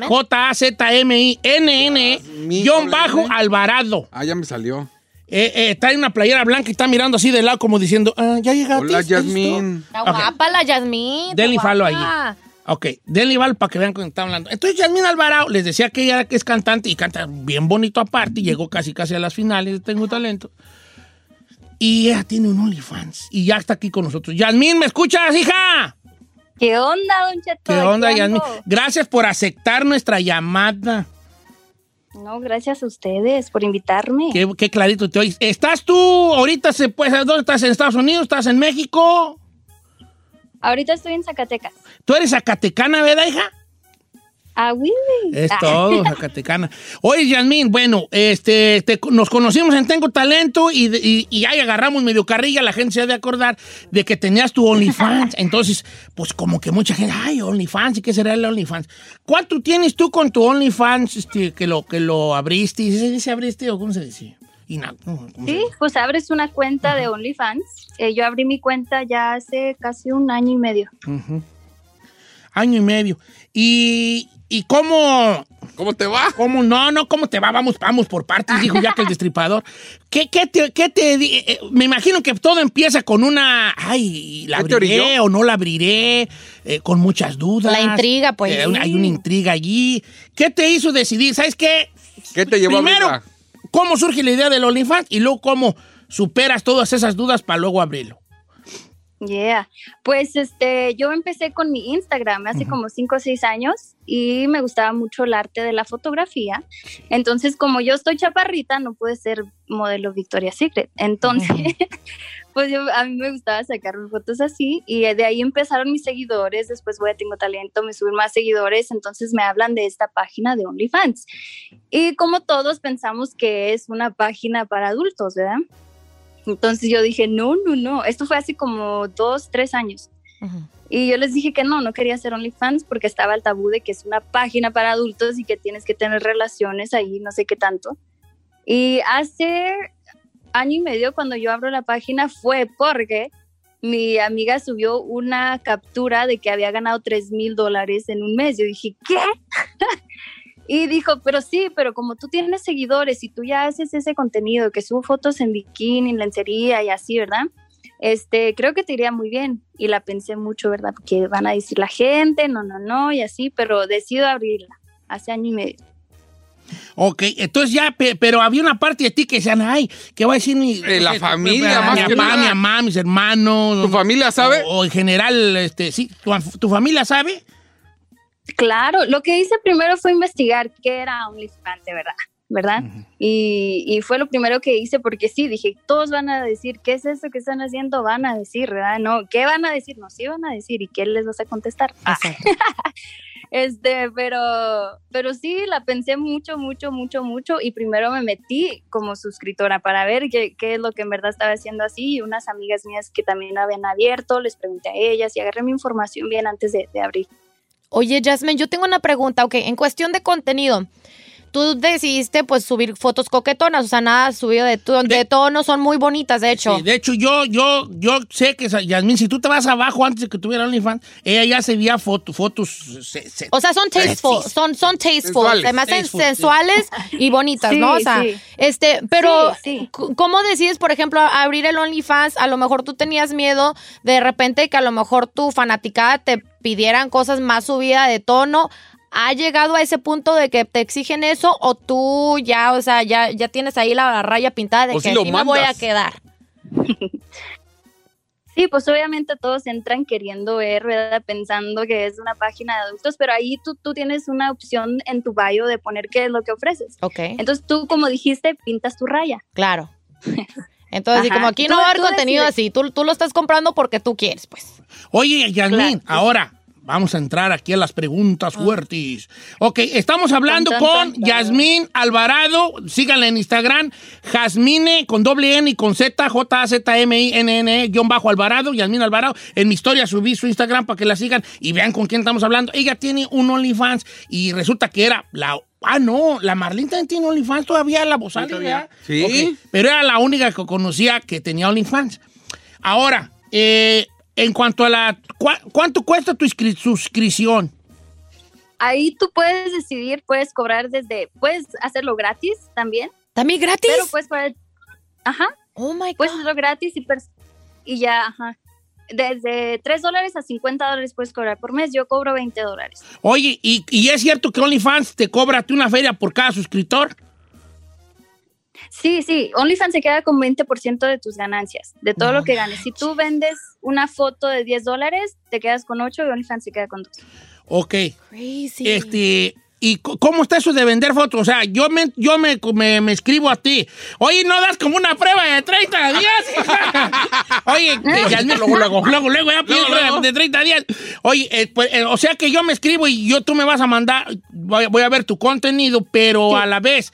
J-A-Z-M-I-N-N, Jasmine guion bajo N. Alvarado. Ah, ya me salió. Eh, eh, está en una playera blanca y está mirando así de lado como diciendo, ah, ya llegaste. Hola. Yasmín. Está Ok. guapa la Yasmín. está Denle guapa. allí. Ok, denle val para que vean con quién está hablando. Entonces, Yasmín Alvarado les decía que ella es cantante y canta bien bonito aparte y llegó casi casi a las finales de Tengo Talento. Y ella tiene un OnlyFans y ya está aquí con nosotros. Yasmín, ¿me escuchas, hija? ¿Qué onda, Don Cheto? ¿Qué onda, Yasmín? Gracias por aceptar nuestra llamada. No, gracias a ustedes por invitarme. Qué, qué clarito te oyes. ¿Estás tú ahorita, se puede saber dónde estás? ¿En Estados Unidos? ¿Estás en México? Ahorita estoy en Zacatecas. ¿Tú eres zacatecana, verdad, hija? Ah, oui. Es Ah. todo, Zacatecana. Oye, Yasmín, bueno, este, te- nos conocimos en Tengo Talento y, y, y ahí agarramos medio carrilla, la gente se ha de acordar de que tenías tu OnlyFans. Entonces, pues como que mucha gente, ay, OnlyFans, ¿y qué será el OnlyFans? ¿Cuánto tienes tú con tu OnlyFans este, que, lo, que lo abriste? ¿Se dice abriste o cómo se dice? Y na- ¿cómo se Sí, pues abres una cuenta de OnlyFans. Eh, yo abrí mi cuenta ya hace casi un año y medio. Año y medio. ¿Y, y cómo, ¿Cómo te va? cómo no, no, cómo te va? Vamos, vamos por partes, dijo ya que el destripador. ¿Qué, qué te, qué te di- eh, me imagino que todo empieza con una, ay, la ¿Qué te abriré o no la abriré, eh, con muchas dudas. La intriga, pues. Eh, hay una intriga allí. ¿Qué te hizo decidir? ¿Sabes qué? ¿Qué te llevó Primero, a? ¿cómo surge la idea del OnlyFans? Y luego, ¿cómo superas todas esas dudas para luego abrirlo? Yeah. Pues este, yo empecé con mi Instagram hace como 5 o 6 años y me gustaba mucho el arte de la fotografía. Entonces, como yo estoy chaparrita, no pude ser modelo Victoria's Secret. Entonces, pues yo, a mí me gustaba sacarme fotos así y de ahí empezaron mis seguidores. Después voy a Tengo Talento, me suben más seguidores. Entonces me hablan de esta página de OnlyFans. Y como todos pensamos que es una página para adultos, ¿verdad? Entonces yo dije, no, no, no. Esto fue hace como dos, tres años. Ujú. Y yo les dije que no, no quería hacer OnlyFans porque estaba el tabú de que es una página para adultos y que tienes que tener relaciones ahí, no sé qué tanto. Y hace año y medio cuando yo abro la página fue porque mi amiga subió una captura de que había ganado 3 mil dólares en un mes. Yo dije, ¿qué? y dijo, pero sí, pero como tú tienes seguidores y tú ya haces ese contenido, que subo fotos en bikini, en lencería y así, ¿verdad? Este, creo que te iría muy bien. Y la pensé mucho, ¿verdad? Porque van a decir la gente, no, no, no, y así, pero decido abrirla hace año y medio. Ok, entonces ya, pe- pero había una parte de ti que decían, ay, ¿qué va a decir mi... Eh, la eh, familia, mi más que papá, mi mamá, mis hermanos. ¿Tu familia sabe? O, o en general, este, sí, ¿tu, tu familia sabe? Claro, lo que hice primero fue investigar qué era OnlyFans de verdad, ¿verdad? y, y fue lo primero que hice porque sí, dije, todos van a decir, ¿qué es eso que están haciendo? Van a decir, ¿verdad? No, ¿qué van a decir? No, sí van a decir, ¿y qué les vas a contestar? Ah. Este, pero, pero sí, la pensé mucho, mucho, mucho, mucho y primero me metí como suscriptora para ver qué, qué es lo que en verdad estaba haciendo así y unas amigas mías que también habían abierto, les pregunté a ellas y agarré mi información bien antes de, de abrir. Oye, Jasmine, yo tengo una pregunta. Ok, en cuestión de contenido, tú decidiste pues subir fotos coquetonas, o sea, nada subido de, tu- de tono, son muy bonitas, de hecho. Sí, de hecho, yo, yo, yo sé que, Yasmín, si tú te vas abajo antes de que tuviera OnlyFans, ella ya se veía foto, fotos... se- se- O sea, son tasteful, son, son tasteful, sí. sensuales y bonitas, Sí, ¿no? O sea, sí. este, pero Sí, sí. c- ¿cómo decides, por ejemplo, abrir el OnlyFans? A lo mejor tú tenías miedo de repente que a lo mejor tu fanaticada te pidieran cosas más subida de tono. ¿Ha llegado a ese punto de que te exigen eso o tú ya, o sea, ya, ya tienes ahí la raya pintada de O que si lo aquí me voy a quedar? Sí, pues obviamente todos entran queriendo ver, ¿verdad? Pensando que es una página de adultos, pero ahí tú, tú tienes una opción en tu bio de poner qué es lo que ofreces. Ok, Entonces tú, como dijiste, pintas tu raya. claro. Entonces, y Ajá. como aquí Tú- no va a haber contenido decides. así, tú, tú lo estás comprando porque tú quieres, pues. Oye, Claro. ahora vamos a entrar aquí a las preguntas fuertes. Ok, estamos hablando Tan, tan, con tan, tan. Yasmín Alvarado. Síganla en Instagram. Jasmine con doble N y con Z, J-A-Z-M-I-N-N, guion bajo Alvarado, Yasmín Alvarado. En mi historia subí su Instagram para que la sigan y vean con quién estamos hablando. Ella tiene un OnlyFans y resulta que era la. Ah, no, la Marlene también tiene OnlyFans todavía, la voz todavía. Sí. pero era la única que conocía que tenía OnlyFans. Ahora, eh, en cuanto a la... ¿cuá- ¿Cuánto cuesta tu suscripción? Ahí tú puedes decidir, puedes cobrar desde, puedes hacerlo gratis también, ¿También gratis? pero puedes cobrar, ajá, oh my God. puedes hacerlo gratis y, pers- y ya, ajá. Desde 3 dólares a 50 dólares puedes cobrar por mes, yo cobro 20 dólares. Oye, ¿y, y es cierto que OnlyFans te cobra una feria por cada suscriptor? Sí, sí, OnlyFans se queda con 20% de tus ganancias, de todo lo que ganes. Si tú vendes una foto de 10 dólares, te quedas con 8 y OnlyFans se queda con 2. Ok. Crazy. Este... ¿Y cómo está eso de vender fotos? O sea, yo me, yo me, me, me escribo a ti. Oye, ¿no das como una prueba de 30 días? Oye, Yasmín, luego, luego, luego, luego, ya pides prueba de 30 días. Oye, eh, pues, eh, o sea que yo me escribo y yo, tú me vas a mandar, voy, voy a ver tu contenido, pero a la vez,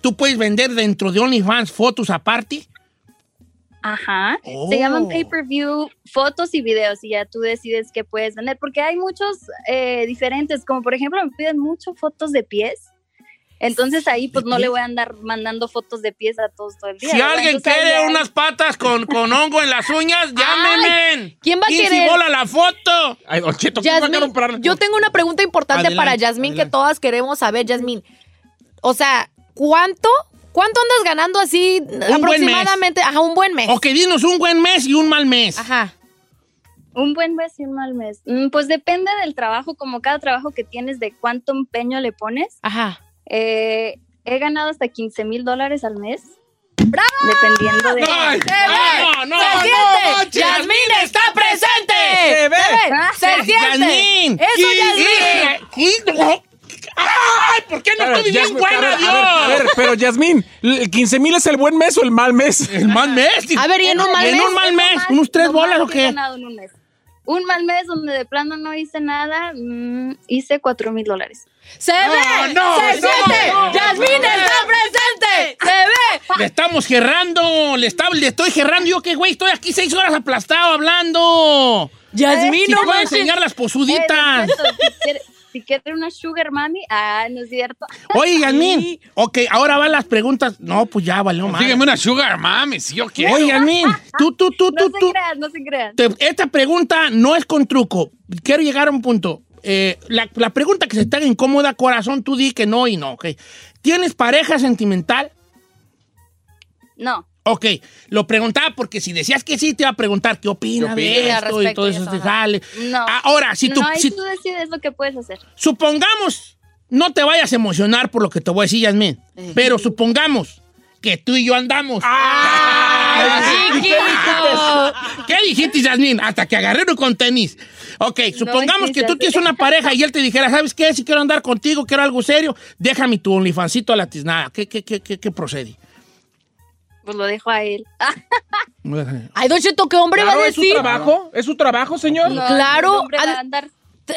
tú puedes vender dentro de OnlyFans fotos aparte. Ajá. Oh. Se llaman pay-per-view fotos y videos y ya tú decides qué puedes vender. Porque hay muchos eh, diferentes, como por ejemplo me piden mucho fotos de pies. Entonces ahí pues no le voy a andar mandando fotos de pies a todos todo el día. Si ¿verdad? alguien Entonces, quiere hay- unas patas con, con hongo en las uñas, llámenme. ¿quién va a y si querer? bola la foto. Ay, Don Cheto, ¿quién va a yo tengo una pregunta importante Adelante, para Yasmín que todas queremos saber, Yasmín. O sea, ¿cuánto? ¿Cuánto andas ganando así aproximadamente? Ajá, un buen mes. Ok, dinos un buen mes y un mal mes. Ajá. Un buen mes y un mal mes. Mm, Pues depende del trabajo, como cada trabajo que tienes, de cuánto empeño le pones. Ajá. Eh, he ganado hasta 15 mil dólares al mes. Dependiendo de... Ay, ¡Se ve! no, no, ¡Se no, siente! ¡Yasmín está presente! ¡Se ve! ¡Se siente! Yasmín. ¡Eso, Yasmín! ¡Ay! ¿Por qué no ver, estoy bien buena, a ver, Dios? a ver, a ver, pero Yasmín, ¿el 15 mil es el buen mes o el mal mes? El mal mes. A ver, ¿y en un mal ¿Y en mes? un mal mes? ¿Unos tres bolas o qué? ganado en un mes. Un mal mes donde de plano no hice nada, mm, hice 4 mil dólares. ¡Se ve! no, ¡Se no, siente! no. ¡Yasmín está presente! ¡Se ve! Le estamos gerrando, le, está- le estoy gerrando. Yo que güey, estoy aquí seis horas aplastado hablando. Yasmín, no voy a enseñar las Eh, posuditas. Cheto, si, quiere, si quiere una sugar mami, ah, no es cierto. Oye, Yasmín. Ok, ahora van las preguntas. No, pues ya valió más. Dígame una sugar mami, si yo quiero. Oye, Yasmín, tú, tú, tú, No tú, se tú. crean, no se crean. Te- esta pregunta no es con truco. Quiero llegar a un punto. Eh, la, la pregunta que se te haga incómoda, corazón, tú di que no y no, ok. ¿Tienes pareja sentimental? No. Ok, lo preguntaba porque si decías que sí, te iba a preguntar qué opina ¿Qué de esto y todo eso. eso, te sale. No. Ahora, si tú, no, ahí si- tú decides lo que puedes hacer. supongamos, no te vayas a emocionar por lo que te voy a decir, Yasmín, pero supongamos que tú y yo andamos. ¡Ay! ¿Qué dijiste, Yasmín? Hasta que agarré uno con tenis. Ok, supongamos que tú tienes una pareja y él te dijera, ¿sabes qué? Si quiero andar contigo, quiero algo serio, déjame tu onlyfancito a la tiznada. ¿Qué, qué, qué, qué, qué procede? Pues lo dejo a él. Ay, Don Cheto, ¿qué hombre Claro, va a es su decir? trabajo, es su trabajo, señor. No, Claro,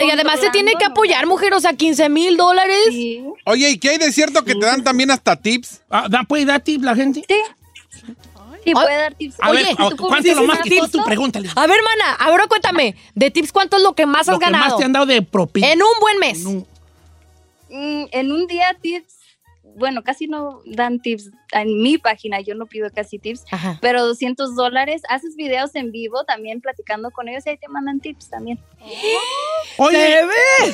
Y además se tiene que apoyar, mujer, o sea, 15 mil dólares. Sí. Oye, ¿y qué hay de cierto que te dan también hasta tips? Ah, ¿da- ¿Puede dar tips la gente? Sí. Sí, puede dar tips. A Oye, ver, ¿cuánto es lo más que tú, pregúntale? A ver, mana, ahora cuéntame, de tips, ¿cuánto es lo que más Lo has que ganado? más te han dado de propina. En un buen mes. En un- mm, En un día tips, bueno, casi no dan tips en mi página, yo no pido casi tips, Ajá. pero 200 dólares, haces videos en vivo también platicando con ellos y ahí te mandan tips también. Oye,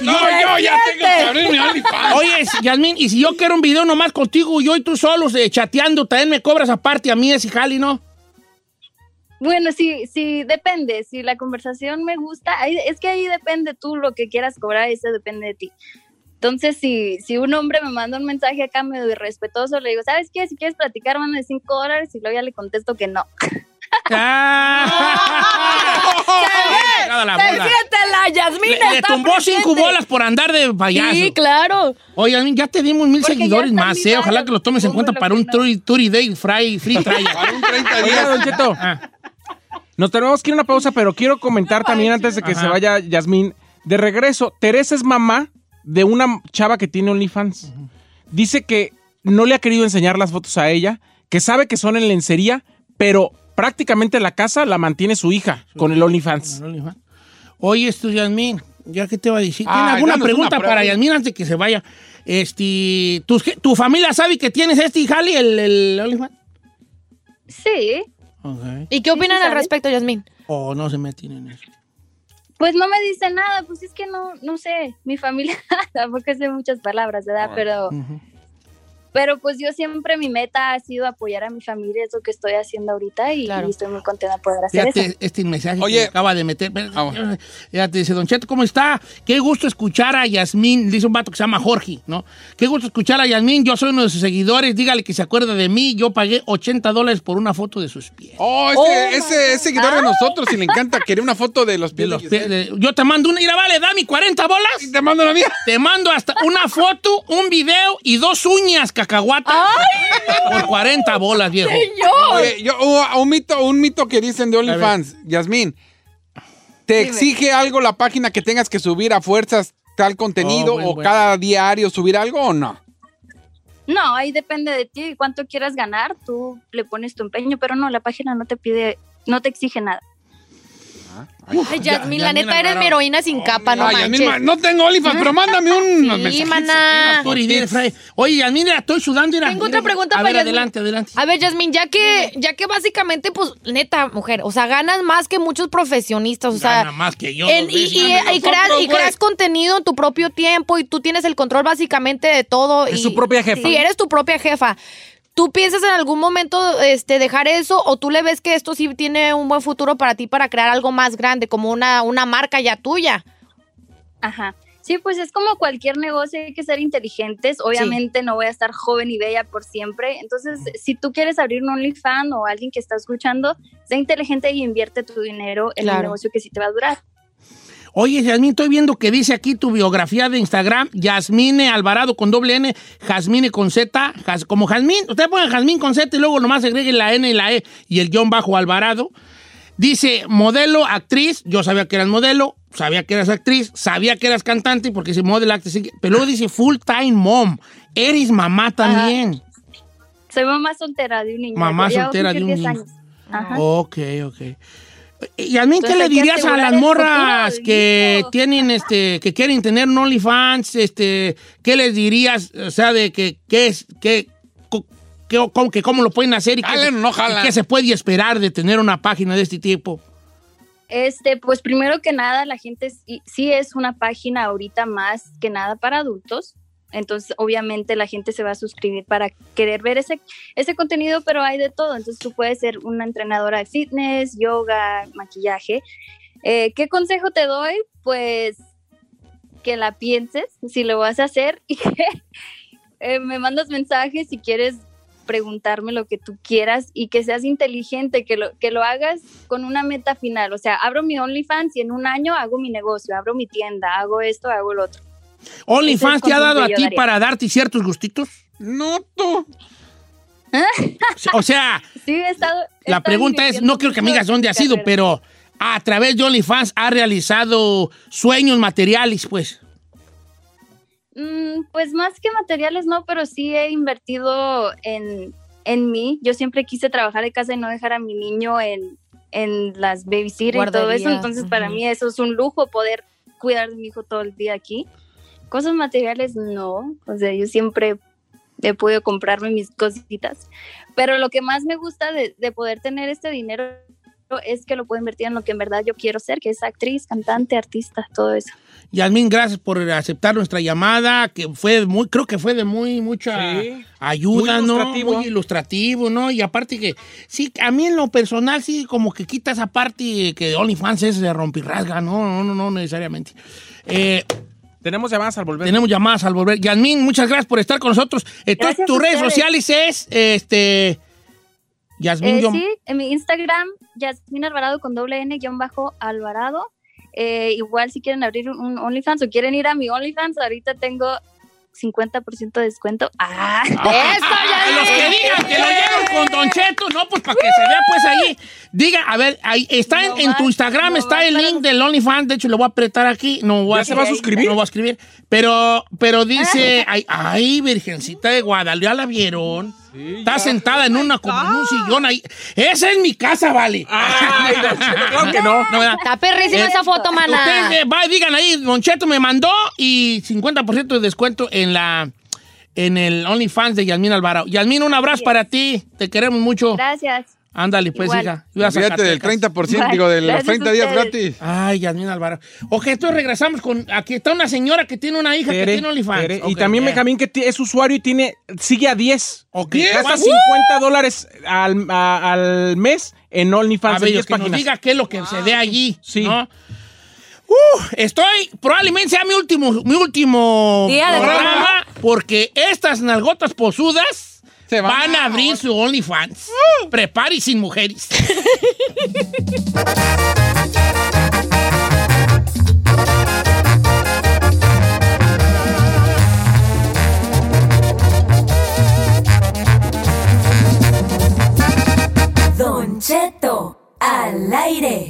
No, yo ya tengo que abrir mi OnlyFans. Oye, Yasmín, y si yo quiero un video nomás contigo, yo y tú solos eh, chateando, también me cobras aparte a mí ese jali, ¿no? Bueno, sí, sí, depende. Si la conversación me gusta, es que ahí depende tú lo que quieras cobrar, eso depende de ti. Entonces, si, si un hombre me manda un mensaje acá medio irrespetuoso, le digo, ¿sabes qué? Si quieres platicar, mándame 5 dólares y luego ya le contesto que no. Ah. ¡Se la Yasmín! Le, le tumbó presente. cinco bolas por andar de payaso. Sí, claro. Oye, Yasmín, ya te dimos mil Porque seguidores más, ¿eh? Ojalá que los tomes en cuenta para un no. Turi, Day Fry, Free Trial. Para un 30 Oiga, días. Don Cheto, Ah, nos tenemos que ir a una pausa, pero quiero comentar también antes de que Ajá. se vaya Yasmín. De regreso, Teresa es mamá de una chava que tiene OnlyFans. Dice que no le ha querido enseñar las fotos a ella, que sabe que son en lencería, pero prácticamente la casa la mantiene su hija con el OnlyFans. Oye, esto, Yasmín, ya que te va a decir. ¿Tiene Ay, alguna pregunta para Yasmín antes de que se vaya? Este, ¿tu, ¿Tu familia sabe que tienes este jali, el, el OnlyFans? Sí. ¿Y qué opinan sí al respecto, Yasmín? O no se meten en eso. Pues no me dice nada, pues es que no, no sé, mi familia tampoco sé muchas palabras, ¿verdad? Pero, Pero pues yo siempre mi meta ha sido apoyar a mi familia, es lo que estoy haciendo ahorita y, y estoy muy contenta de poder hacer Fíjate, eso. este mensaje Oye. que acaba de meter. Fíjate, dice, Don Cheto, ¿cómo está? Qué gusto escuchar a Yasmín. Dice un vato que se llama Jorge, ¿no? Qué gusto escuchar a Yasmín. Yo soy uno de sus seguidores. Dígale que se acuerda de mí. Yo pagué 80 dólares por una foto de sus pies. Oh, ese, Oh, ese es seguidor de nosotros y le encanta. Quería una foto de los De pies. los de pies Giselle. de- yo te mando una. Mira, vale, da mi 40 bolas. Y te mando la mía. Te mando hasta una foto, un video y dos uñas cacahuatas por 40 bolas, viejo. Oye, yo, uh, un, mito, un mito que dicen de OnlyFans. Yasmín, ¿te exige algo la página que tengas que subir a fuerzas tal contenido Oh, buen, o buen. cada diario subir algo o no? No, ahí depende de ti y cuánto quieras ganar, tú le pones tu empeño, pero no, la página no te pide, no te exige nada. Ay, Yasmín, la Yasmín neta eres mi heroína sin capa, no Ay, manches. Yasmín, ma- no tengo OnlyFans, pero mándame un Sí, maná. Oye, Yasmín, estoy sudando. Mira, Tengo otra pregunta A para ver, Yasmín. adelante, adelante. A ver, Yasmin, ya que, ya que básicamente, pues, neta, mujer, o sea, ganas más que muchos profesionistas, o sea, Gana más que yo. y, creas, y creas contenido en tu propio tiempo y tú tienes el control básicamente de todo. Es y- su propia jefa. Sí, eres tu propia jefa. ¿Tú piensas en algún momento este, dejar eso o tú le ves que esto sí tiene un buen futuro para ti para crear algo más grande, como una, una marca ya tuya? Ajá. Sí, pues es como cualquier negocio, hay que ser inteligentes. Obviamente no voy a estar joven y bella por siempre. Entonces, si tú quieres abrir un OnlyFans o alguien que está escuchando, sé inteligente y invierte tu dinero en Claro. un negocio que sí te va a durar. Oye, Yasmín, estoy viendo que dice aquí tu biografía de Instagram, Yasmine Alvarado con doble N, Jasmine con Z, Jas- como Jazmín, usted pone Jazmín con Z y luego nomás agreguen la N y la E y el guion bajo Alvarado. Dice modelo, actriz, yo sabía que eras modelo, sabía que eras actriz, sabía que eras cantante porque dice modelo, actriz, pero luego dice full time mom, eres mamá también. Soy mamá soltera de un niño. Mamá soltera de un 10 niño. años. Ajá. Ok, ok. Y a mí, ¿qué le que dirías a las morras que tienen, este, que quieren tener un OnlyFans, este, qué les dirías, o sea, de que, qué es, qué- cómo, que cómo lo pueden hacer y qué, no qué se puede esperar de tener una página de este tipo? Este, pues primero que nada, la gente sí, sí es una página ahorita más que nada para adultos. Entonces, obviamente, la gente se va a suscribir para querer ver ese, ese contenido, pero hay de todo. Entonces, tú puedes ser una entrenadora de fitness, yoga, maquillaje. Eh, ¿Qué consejo te doy? Pues que la pienses si lo vas a hacer y que eh, me mandas mensajes si quieres preguntarme lo que tú quieras y que seas inteligente, que lo, que lo hagas con una meta final. O sea, abro mi OnlyFans y en un año hago mi negocio, abro mi tienda, hago esto, hago lo otro. ¿OnlyFans te ha dado a ti daría. para darte ciertos gustitos? No, tú. O sea, Sí, he estado... he la pregunta es, no quiero que me digas dónde ha sido, pero a través de OnlyFans ha realizado sueños materiales, pues. Mm, pues más que materiales no, pero sí he invertido en, en mí. Yo siempre quise trabajar de casa y no dejar a mi niño en, en las babysitter y todo eso. Entonces para mí eso es un lujo poder cuidar de mi hijo todo el día aquí. Cosas materiales no, o sea, yo siempre he podido comprarme mis cositas. Pero lo que más me gusta de, de poder tener este dinero es que lo puedo invertir en lo que en verdad yo quiero ser, que es actriz, cantante, artista, todo eso. Yasmín, gracias por aceptar nuestra llamada, que fue muy, creo que fue de muy mucha Sí. ayuda, Muy ¿no? ilustrativo. Muy ilustrativo, ¿no? Y aparte que, sí, a mí en lo personal sí como que quita esa parte que OnlyFans es de rompirrasga, no, no, no, no necesariamente. Eh, Tenemos llamadas al volver. tenemos llamadas al volver. Yasmín, muchas gracias por estar con nosotros. Entonces, Gracias a tus redes sociales es, este, Yasmín, Eh, yo- sí, en mi Instagram, Yasmin Alvarado con doble N guion bajo Alvarado. Eh, igual si quieren abrir un OnlyFans o quieren ir a mi OnlyFans, ahorita tengo 50% de descuento. ¡Ah! ¡Eso, A los que digan que lo llegan con Don Cheto, no, pues para que se vea pues ahí. Diga, a ver, ahí está en, No en tu Instagram, no está el link los- del OnlyFans, de hecho lo voy a apretar aquí, no voy ¿Ya a se va a suscribir? No voy a escribir, pero, pero dice, ay, ay, Virgencita de Guadalupe, ¿ya la vieron? Está sentada en una como en un sillón ahí. Esa es mi casa, vale. Ay, claro que no. No. Está perrísima Eh, esa foto, mana. Ustedes eh, va y digan ahí, Don Cheto me mandó y 50% de descuento en la en el OnlyFans de Yasmín Alvarado. Yasmín, un abrazo para ti. Te queremos mucho. Gracias. Ándale, pues, Igual. hija. A del Zacatecas. 30%, digo, de los Gracias 30 a días ustedes. gratis. Ay, Yasmín Alvaro. Ok, entonces regresamos con. Aquí está una señora que tiene una hija que tiene OnlyFans. Tere. y también bien. Benjamín que ti- es usuario y tiene sigue a 10. Ok. Gasta ¿Cuánto? 50 dólares al, a- al mes en OnlyFans A en ver, 10 que nos páginas. diga qué es lo que se ve allí. Sí. ¿no? Uh, estoy, probablemente sea mi último, mi último Día de programa porque estas nalgotas posudas Se van van, a- a abrir su OnlyFans. Prepare sin mujeres. Don Cheto, al aire.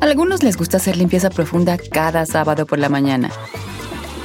A algunos les gusta hacer limpieza profunda cada sábado por la mañana.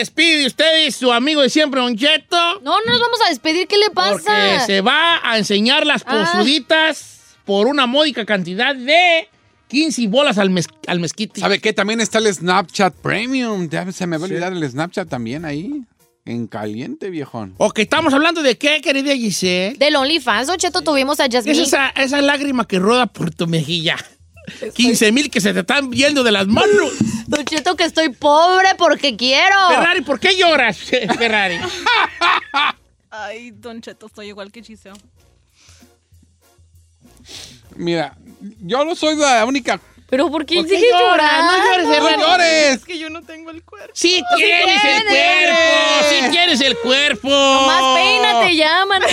Despide de ustedes su amigo de siempre, Don Cheto. No, no nos vamos a despedir. ¿Qué le Porque pasa? se va a enseñar las Ah. posuditas por una módica cantidad de 15 bolas al, mez- al mezquite. ¿Sabe qué? También está el Snapchat Premium. Ya se me va a olvidar el Snapchat también ahí. En caliente, viejón. Ok, estamos hablando de qué, querida Giselle. Del OnlyFans, Don Cheto, tuvimos a Es Jasmine. esa, esa lágrima que roda por tu mejilla. 15 mil que se te están yendo de las manos. Don Cheto, que estoy pobre porque quiero. Ferrari, ¿por qué lloras, Ferrari? Ay, Don Cheto, estoy igual que Giseo. Mira, yo no soy la única. Pero ¿por qué ¿Por qué llorando? No llores, ¡No llores! Es que yo no tengo el cuerpo. Sí tienes el cuerpo, sí tienes el cuerpo. Nomás peínate ya, mana.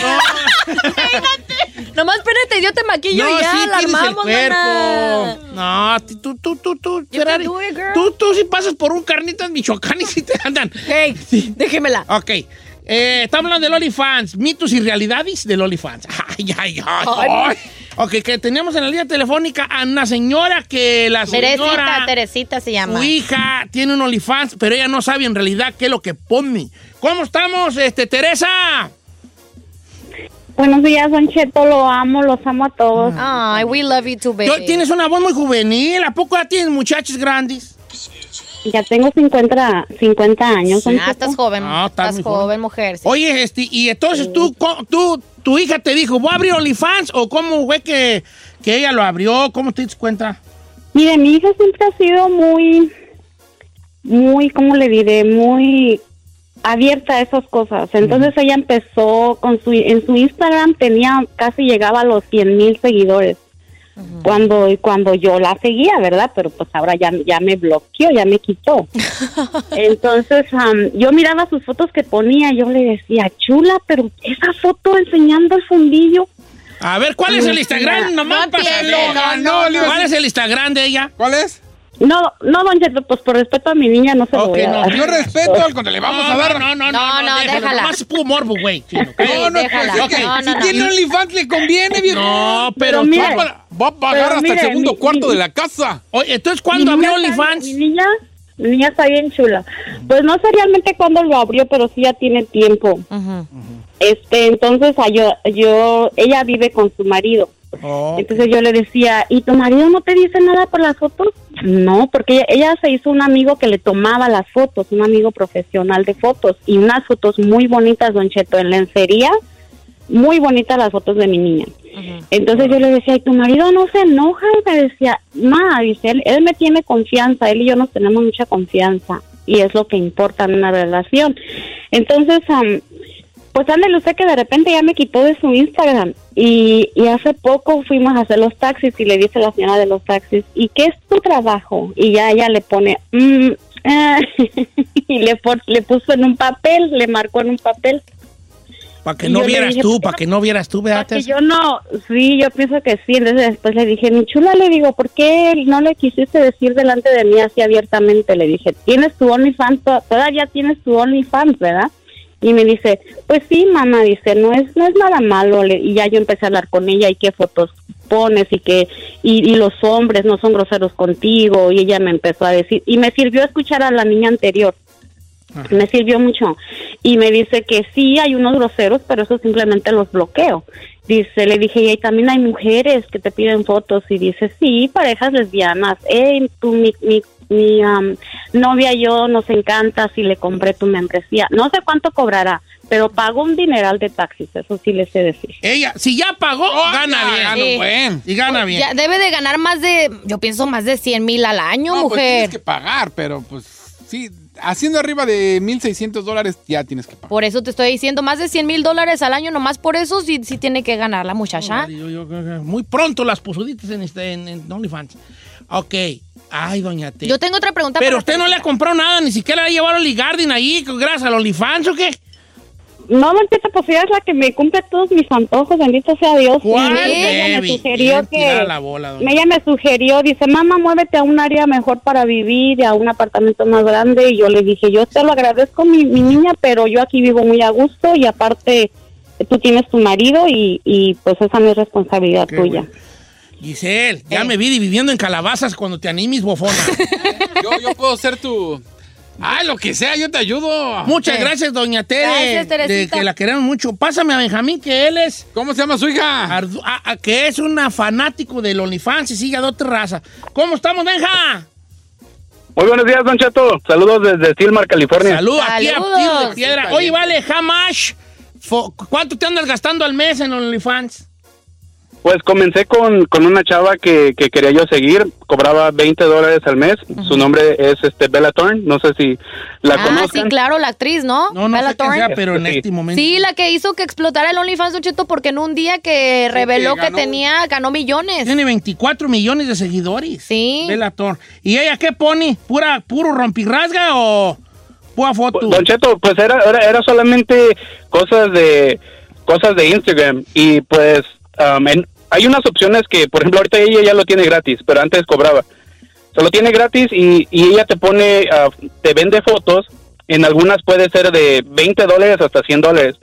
Nomás peínate, yo te maquillo No, y ya, sí la tienes el armamos, cuerpo. No, tú, tú, tú, tú, Ferrari. girl. Tú, tú sí pasas por un carnitas Michoacán y sí te andan. Hey, déjemela. Ok. Eh, estamos hablando del OnlyFans. Mitos y realidades del OnlyFans. Ay, ay, ay. ay. Ok, que teníamos en la línea telefónica a una señora que la Teresita, señora... Teresita se llama. Su hija tiene un OnlyFans, pero ella no sabe en realidad qué es lo que pone. ¿Cómo estamos, este, Teresa? Buenos días, Don Cheto, lo amo, los amo a todos. Ay, we love you too, baby. Tienes una voz muy juvenil. ¿A poco ya tienes muchachos grandes? Ya tengo 50, 50 años, Ah, Cheto. estás joven. Ah, estás joven, joven. mujer. sí. Oye, este, y entonces tú, co- tú, tu hija te dijo, ¿voy a abrir OnlyFans? ¿O cómo fue que, que ella lo abrió? ¿Cómo te diste cuenta? Mire, mi hija siempre ha sido muy, muy, ¿cómo le diré? Muy abierta a esas cosas. Entonces ella empezó con su, en su Instagram tenía, casi llegaba a los 100 mil seguidores. Cuando, cuando yo la seguía, ¿verdad? Pero pues ahora ya, ya me bloqueó, ya me quitó. Entonces, am, yo miraba sus fotos que ponía, yo le decía, chula, pero esa foto enseñando el fundillo. A ver, ¿cuál es el Instagram? Nomás No para entiendo, saber. no, no, no. ¿Cuál es el Instagram de ella? ¿Cuál es? No, no, don Cheto, pues por respeto a mi niña no se lo voy a no, dar. Yo respeto, al contrario, le vamos no, a dar. No, no, no, No, no, déjalo, déjala. Es puro morbo, güey. No, no, déjala. pues, es No, no, si no. tiene OnlyFans le conviene, viejo. No, pero, Pero mire, Va a- va a pagar hasta mire, el segundo mi- cuarto mi- de la casa. Oye, entonces, ¿cuándo abrió OnlyFans? Mi niña, mi niña está bien chula. Pues no sé realmente cuándo lo abrió, pero sí ya tiene tiempo. Este, entonces yo, yo, ella vive con su marido. Oh, Entonces yo le decía, ¿y tu marido no te dice nada por las fotos? No, porque ella, ella se hizo un amigo que le tomaba las fotos, un amigo profesional de fotos, y unas fotos muy bonitas, Don Cheto, en lencería, muy bonitas las fotos de mi niña. Entonces yo le decía, ¿y tu marido no se enoja? Y me decía, no, dice, él, él me tiene confianza, él y yo nos tenemos mucha confianza, y es lo que importa en una relación. Entonces, am, pues ándale usted que de repente ya me quitó de su Instagram y, y hace poco fuimos a hacer los taxis y le dice la señora de los taxis, ¿y qué es tu trabajo? Y ya ella le pone, "Mm, ah", y le, le puso en un papel, le marcó en un papel. para que y no vieras tú, ¿por qué para que no vieras tú, Para ¿verdad? que yo no, sí, yo pienso que sí. Entonces después le dije, mi chula, le digo, ¿por qué no le quisiste decir delante de mí así abiertamente? Le dije, tienes tu OnlyFans, to- todavía tienes tu OnlyFans, ¿verdad? Y me dice, pues sí, mamá, dice, no es, no es nada malo. Y ya yo empecé a hablar con ella y qué fotos pones y que, y, y los hombres no son groseros contigo. Y ella me empezó a decir, y me sirvió escuchar a la niña anterior. Me sirvió mucho. Y me dice que sí, hay unos groseros, pero eso simplemente los bloqueo. Dice, le dije, y también hay mujeres que te piden fotos. Y dice, sí, parejas lesbianas. Hey, tú, mi, mi, mi am, novia y yo nos encanta si le compré tu membresía. No sé cuánto cobrará, pero pago un dineral de taxis, eso sí le sé decir. Ella, si ya pagó, gana ya, bien. gana Sí. buen. Y gana bien. Ya debe de ganar más de, yo pienso más de 100 mil al año, No, pues tienes mujer. que pagar, pero pues sí, haciendo arriba de 1.600 dólares ya tienes que pagar. Por eso te estoy diciendo, más de 100 mil dólares al año, nomás por eso sí, sí tiene que ganar la muchacha. Yo- yo- yo- muy pronto las pusuditas en, este, en, en OnlyFans. Ok. Ay, doña T. Yo tengo otra pregunta. Pero para usted no le ha comprado nada, ni siquiera le ha llevado a Oli Garden ahí, gracias al OnlyFans o qué? No, Cheto, pues ella es la que me cumple todos mis antojos, bendito sea Dios. ¿Cuál, Y ella me sugirió Bien que... la bola. Ella me sugirió, dice, mamá, muévete a un área mejor para vivir, a un apartamento más grande. Y yo le dije, yo te lo agradezco, mi, mi niña, pero yo aquí vivo muy a gusto y aparte tú tienes tu marido y, y pues esa no es responsabilidad Qué tuya. bueno. Giselle, ya me vi viviendo en calabazas cuando te animes, bofona. Yo, yo puedo ser tu... Ah, lo que sea, yo te ayudo. Muchas Sí. gracias, doña Tere. Gracias, de que la queremos mucho. Pásame a Benjamín, que él es... ¿Cómo se llama su hija? Ardu- ah, ah, que es una fanático del OnlyFans y sigue a otra raza. ¿Cómo estamos, Benja? Muy buenos días, Don Cheto. Saludos desde Silmar, California. Salud, aquí a Saludos. tiro de piedra. Oye, vale, Hamash, fo- ¿cuánto te andas gastando al mes en OnlyFans? Pues comencé con, con una chava que, que quería yo seguir. Cobraba 20 dólares al mes. Su nombre es este Bella Thorne. No sé si la ah, sí, claro, la actriz, ¿no? No, no Bella sé Thorne. sea, pero en Sí. este momento. Sí, la que hizo que explotara el OnlyFans, Cheto, porque en un día que reveló que tenía, ganó millones. Tiene 24 millones de seguidores. Sí. Bella Thorne. ¿Y ella qué pone? ¿Pura, ¿Puro rompirrasga o pura foto? Don Cheto, pues era, era, era solamente cosas de cosas de Instagram. Y pues um, en- hay unas opciones que, por ejemplo, ahorita ella ya lo tiene gratis, pero antes cobraba. Se lo tiene gratis y, y ella te pone, ah, te vende fotos. En algunas puede ser de 20 dólares hasta 100 dólares.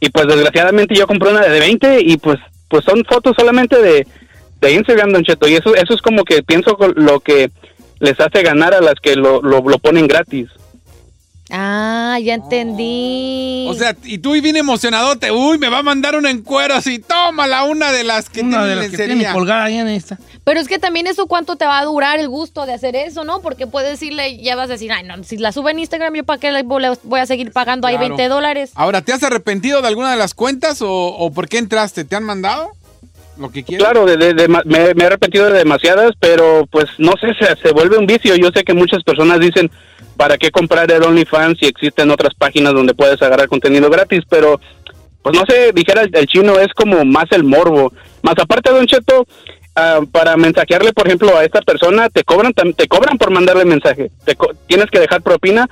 Y pues desgraciadamente yo compré una de 20 y pues pues son fotos solamente de, de Instagram, Don Cheto. Y eso, eso es como que pienso lo que les hace ganar a las que lo, lo, lo ponen gratis. Ah, ya entendí. O sea, y tú y bien emocionadote. Uy, me va a mandar una en cuero así. Tómala, una de las que Una tiene de las que tiene colgada ahí en esta. Pero es que también eso cuánto te va a durar el gusto de hacer eso, ¿no? Porque puedes decirle, ya vas a decir, ay, no, si la sube en Instagram, ¿yo para qué le voy a seguir pagando ahí Claro. 20 dólares? Ahora, ¿te has arrepentido de alguna de las cuentas o, o por qué entraste? ¿Te han mandado lo que quieres? Claro, de, de- me, he arrepentido de demasiadas, pero pues no sé, se, se vuelve un vicio. Yo sé que muchas personas dicen, ¿para qué comprar el OnlyFans si existen otras páginas donde puedes agarrar contenido gratis? Pero, pues no sé, dijera el, el chino, es como más el morbo. Más aparte, Don Cheto, ah, para mensajearle, por ejemplo, a esta persona, te cobran te cobran por mandarle mensaje. Te co- tienes que dejar propina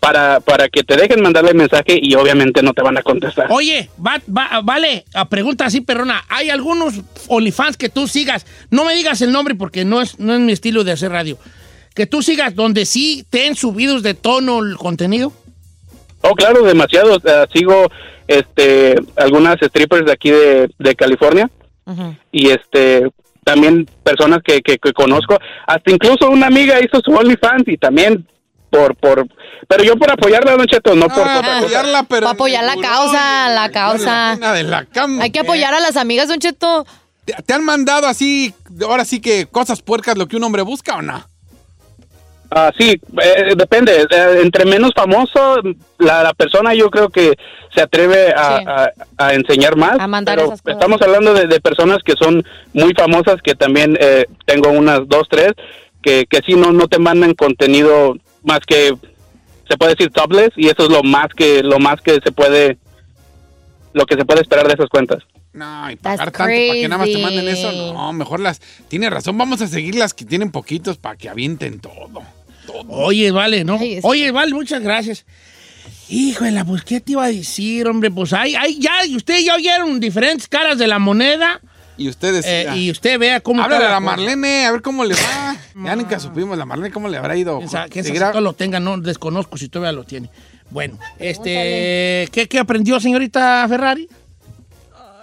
para, para que te dejen mandarle mensaje y obviamente no te van a contestar. Oye, va- va- vale, a pregunta así, perrona. ¿Hay algunos OnlyFans que tú sigas? No me digas el nombre porque no es, no es mi estilo de hacer radio. Que tú sigas donde sí te han subidos de tono el contenido. Oh, claro, demasiados. Eh, sigo este, algunas strippers de aquí de, de California y este también personas que, que, que conozco. Hasta incluso una amiga hizo su OnlyFans y también por, por, pero yo por apoyarla, Don Cheto, no por otra cosa. apoyarla, pero Para apoyar la causa, la causa. De la cama. Hay que apoyar a las amigas, Don Cheto. ¿Te, te han mandado así, ahora sí que cosas puercas lo que un hombre busca o no? Ah, sí, eh, depende. Eh, entre menos famoso, la, la persona yo creo que se atreve a, Sí. a- a enseñar más. A mandar pero esas cosas. estamos hablando de, de personas que son muy famosas, que también eh, tengo unas dos, tres, que, que sí no, no te mandan contenido más que, se puede decir topless, y eso es lo más que, lo más que se puede, lo que se puede esperar de esas cuentas. No, y That's pagar tanto para que nada más te manden eso. No, mejor las. Tiene razón, vamos a seguir las que tienen poquitos para que avienten todo. Oye, vale, ¿no? Ay, Oye, vale, muchas gracias. Híjole, pues, ¿qué te iba a decir, hombre? Pues hay, hay ya, y ustedes ya oyeron diferentes caras de la moneda. Y ustedes. eh, y usted vea cómo Háblale a la. Marlene, a ver cómo le va. ya nunca supimos la Marlene cómo le habrá ido. Si todavía lo tenga, no desconozco si todavía lo tiene. Bueno, este, ¿qué, qué aprendió, señorita Ferrari?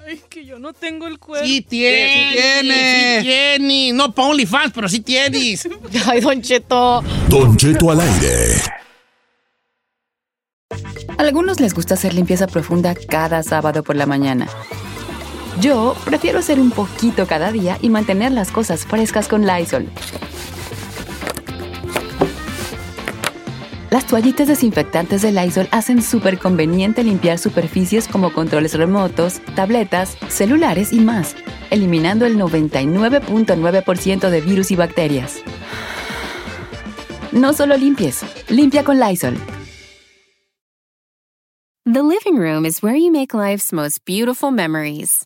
Ay, que yo no tengo el cuerpo. Sí tiene, Sí tiene. sí tiene. No para OnlyFans, pero sí tienes. Ay, Don Cheto. Don Cheto al aire. A algunos les gusta hacer limpieza profunda cada sábado por la mañana. Yo prefiero hacer un poquito cada día y mantener las cosas frescas con Lysol. Las toallitas desinfectantes de Lysol hacen súper conveniente limpiar superficies como controles remotos, tabletas, celulares y más, eliminando el 99.9% de virus y bacterias. No solo limpies, limpia con Lysol. The living room is where you make life's most beautiful memories.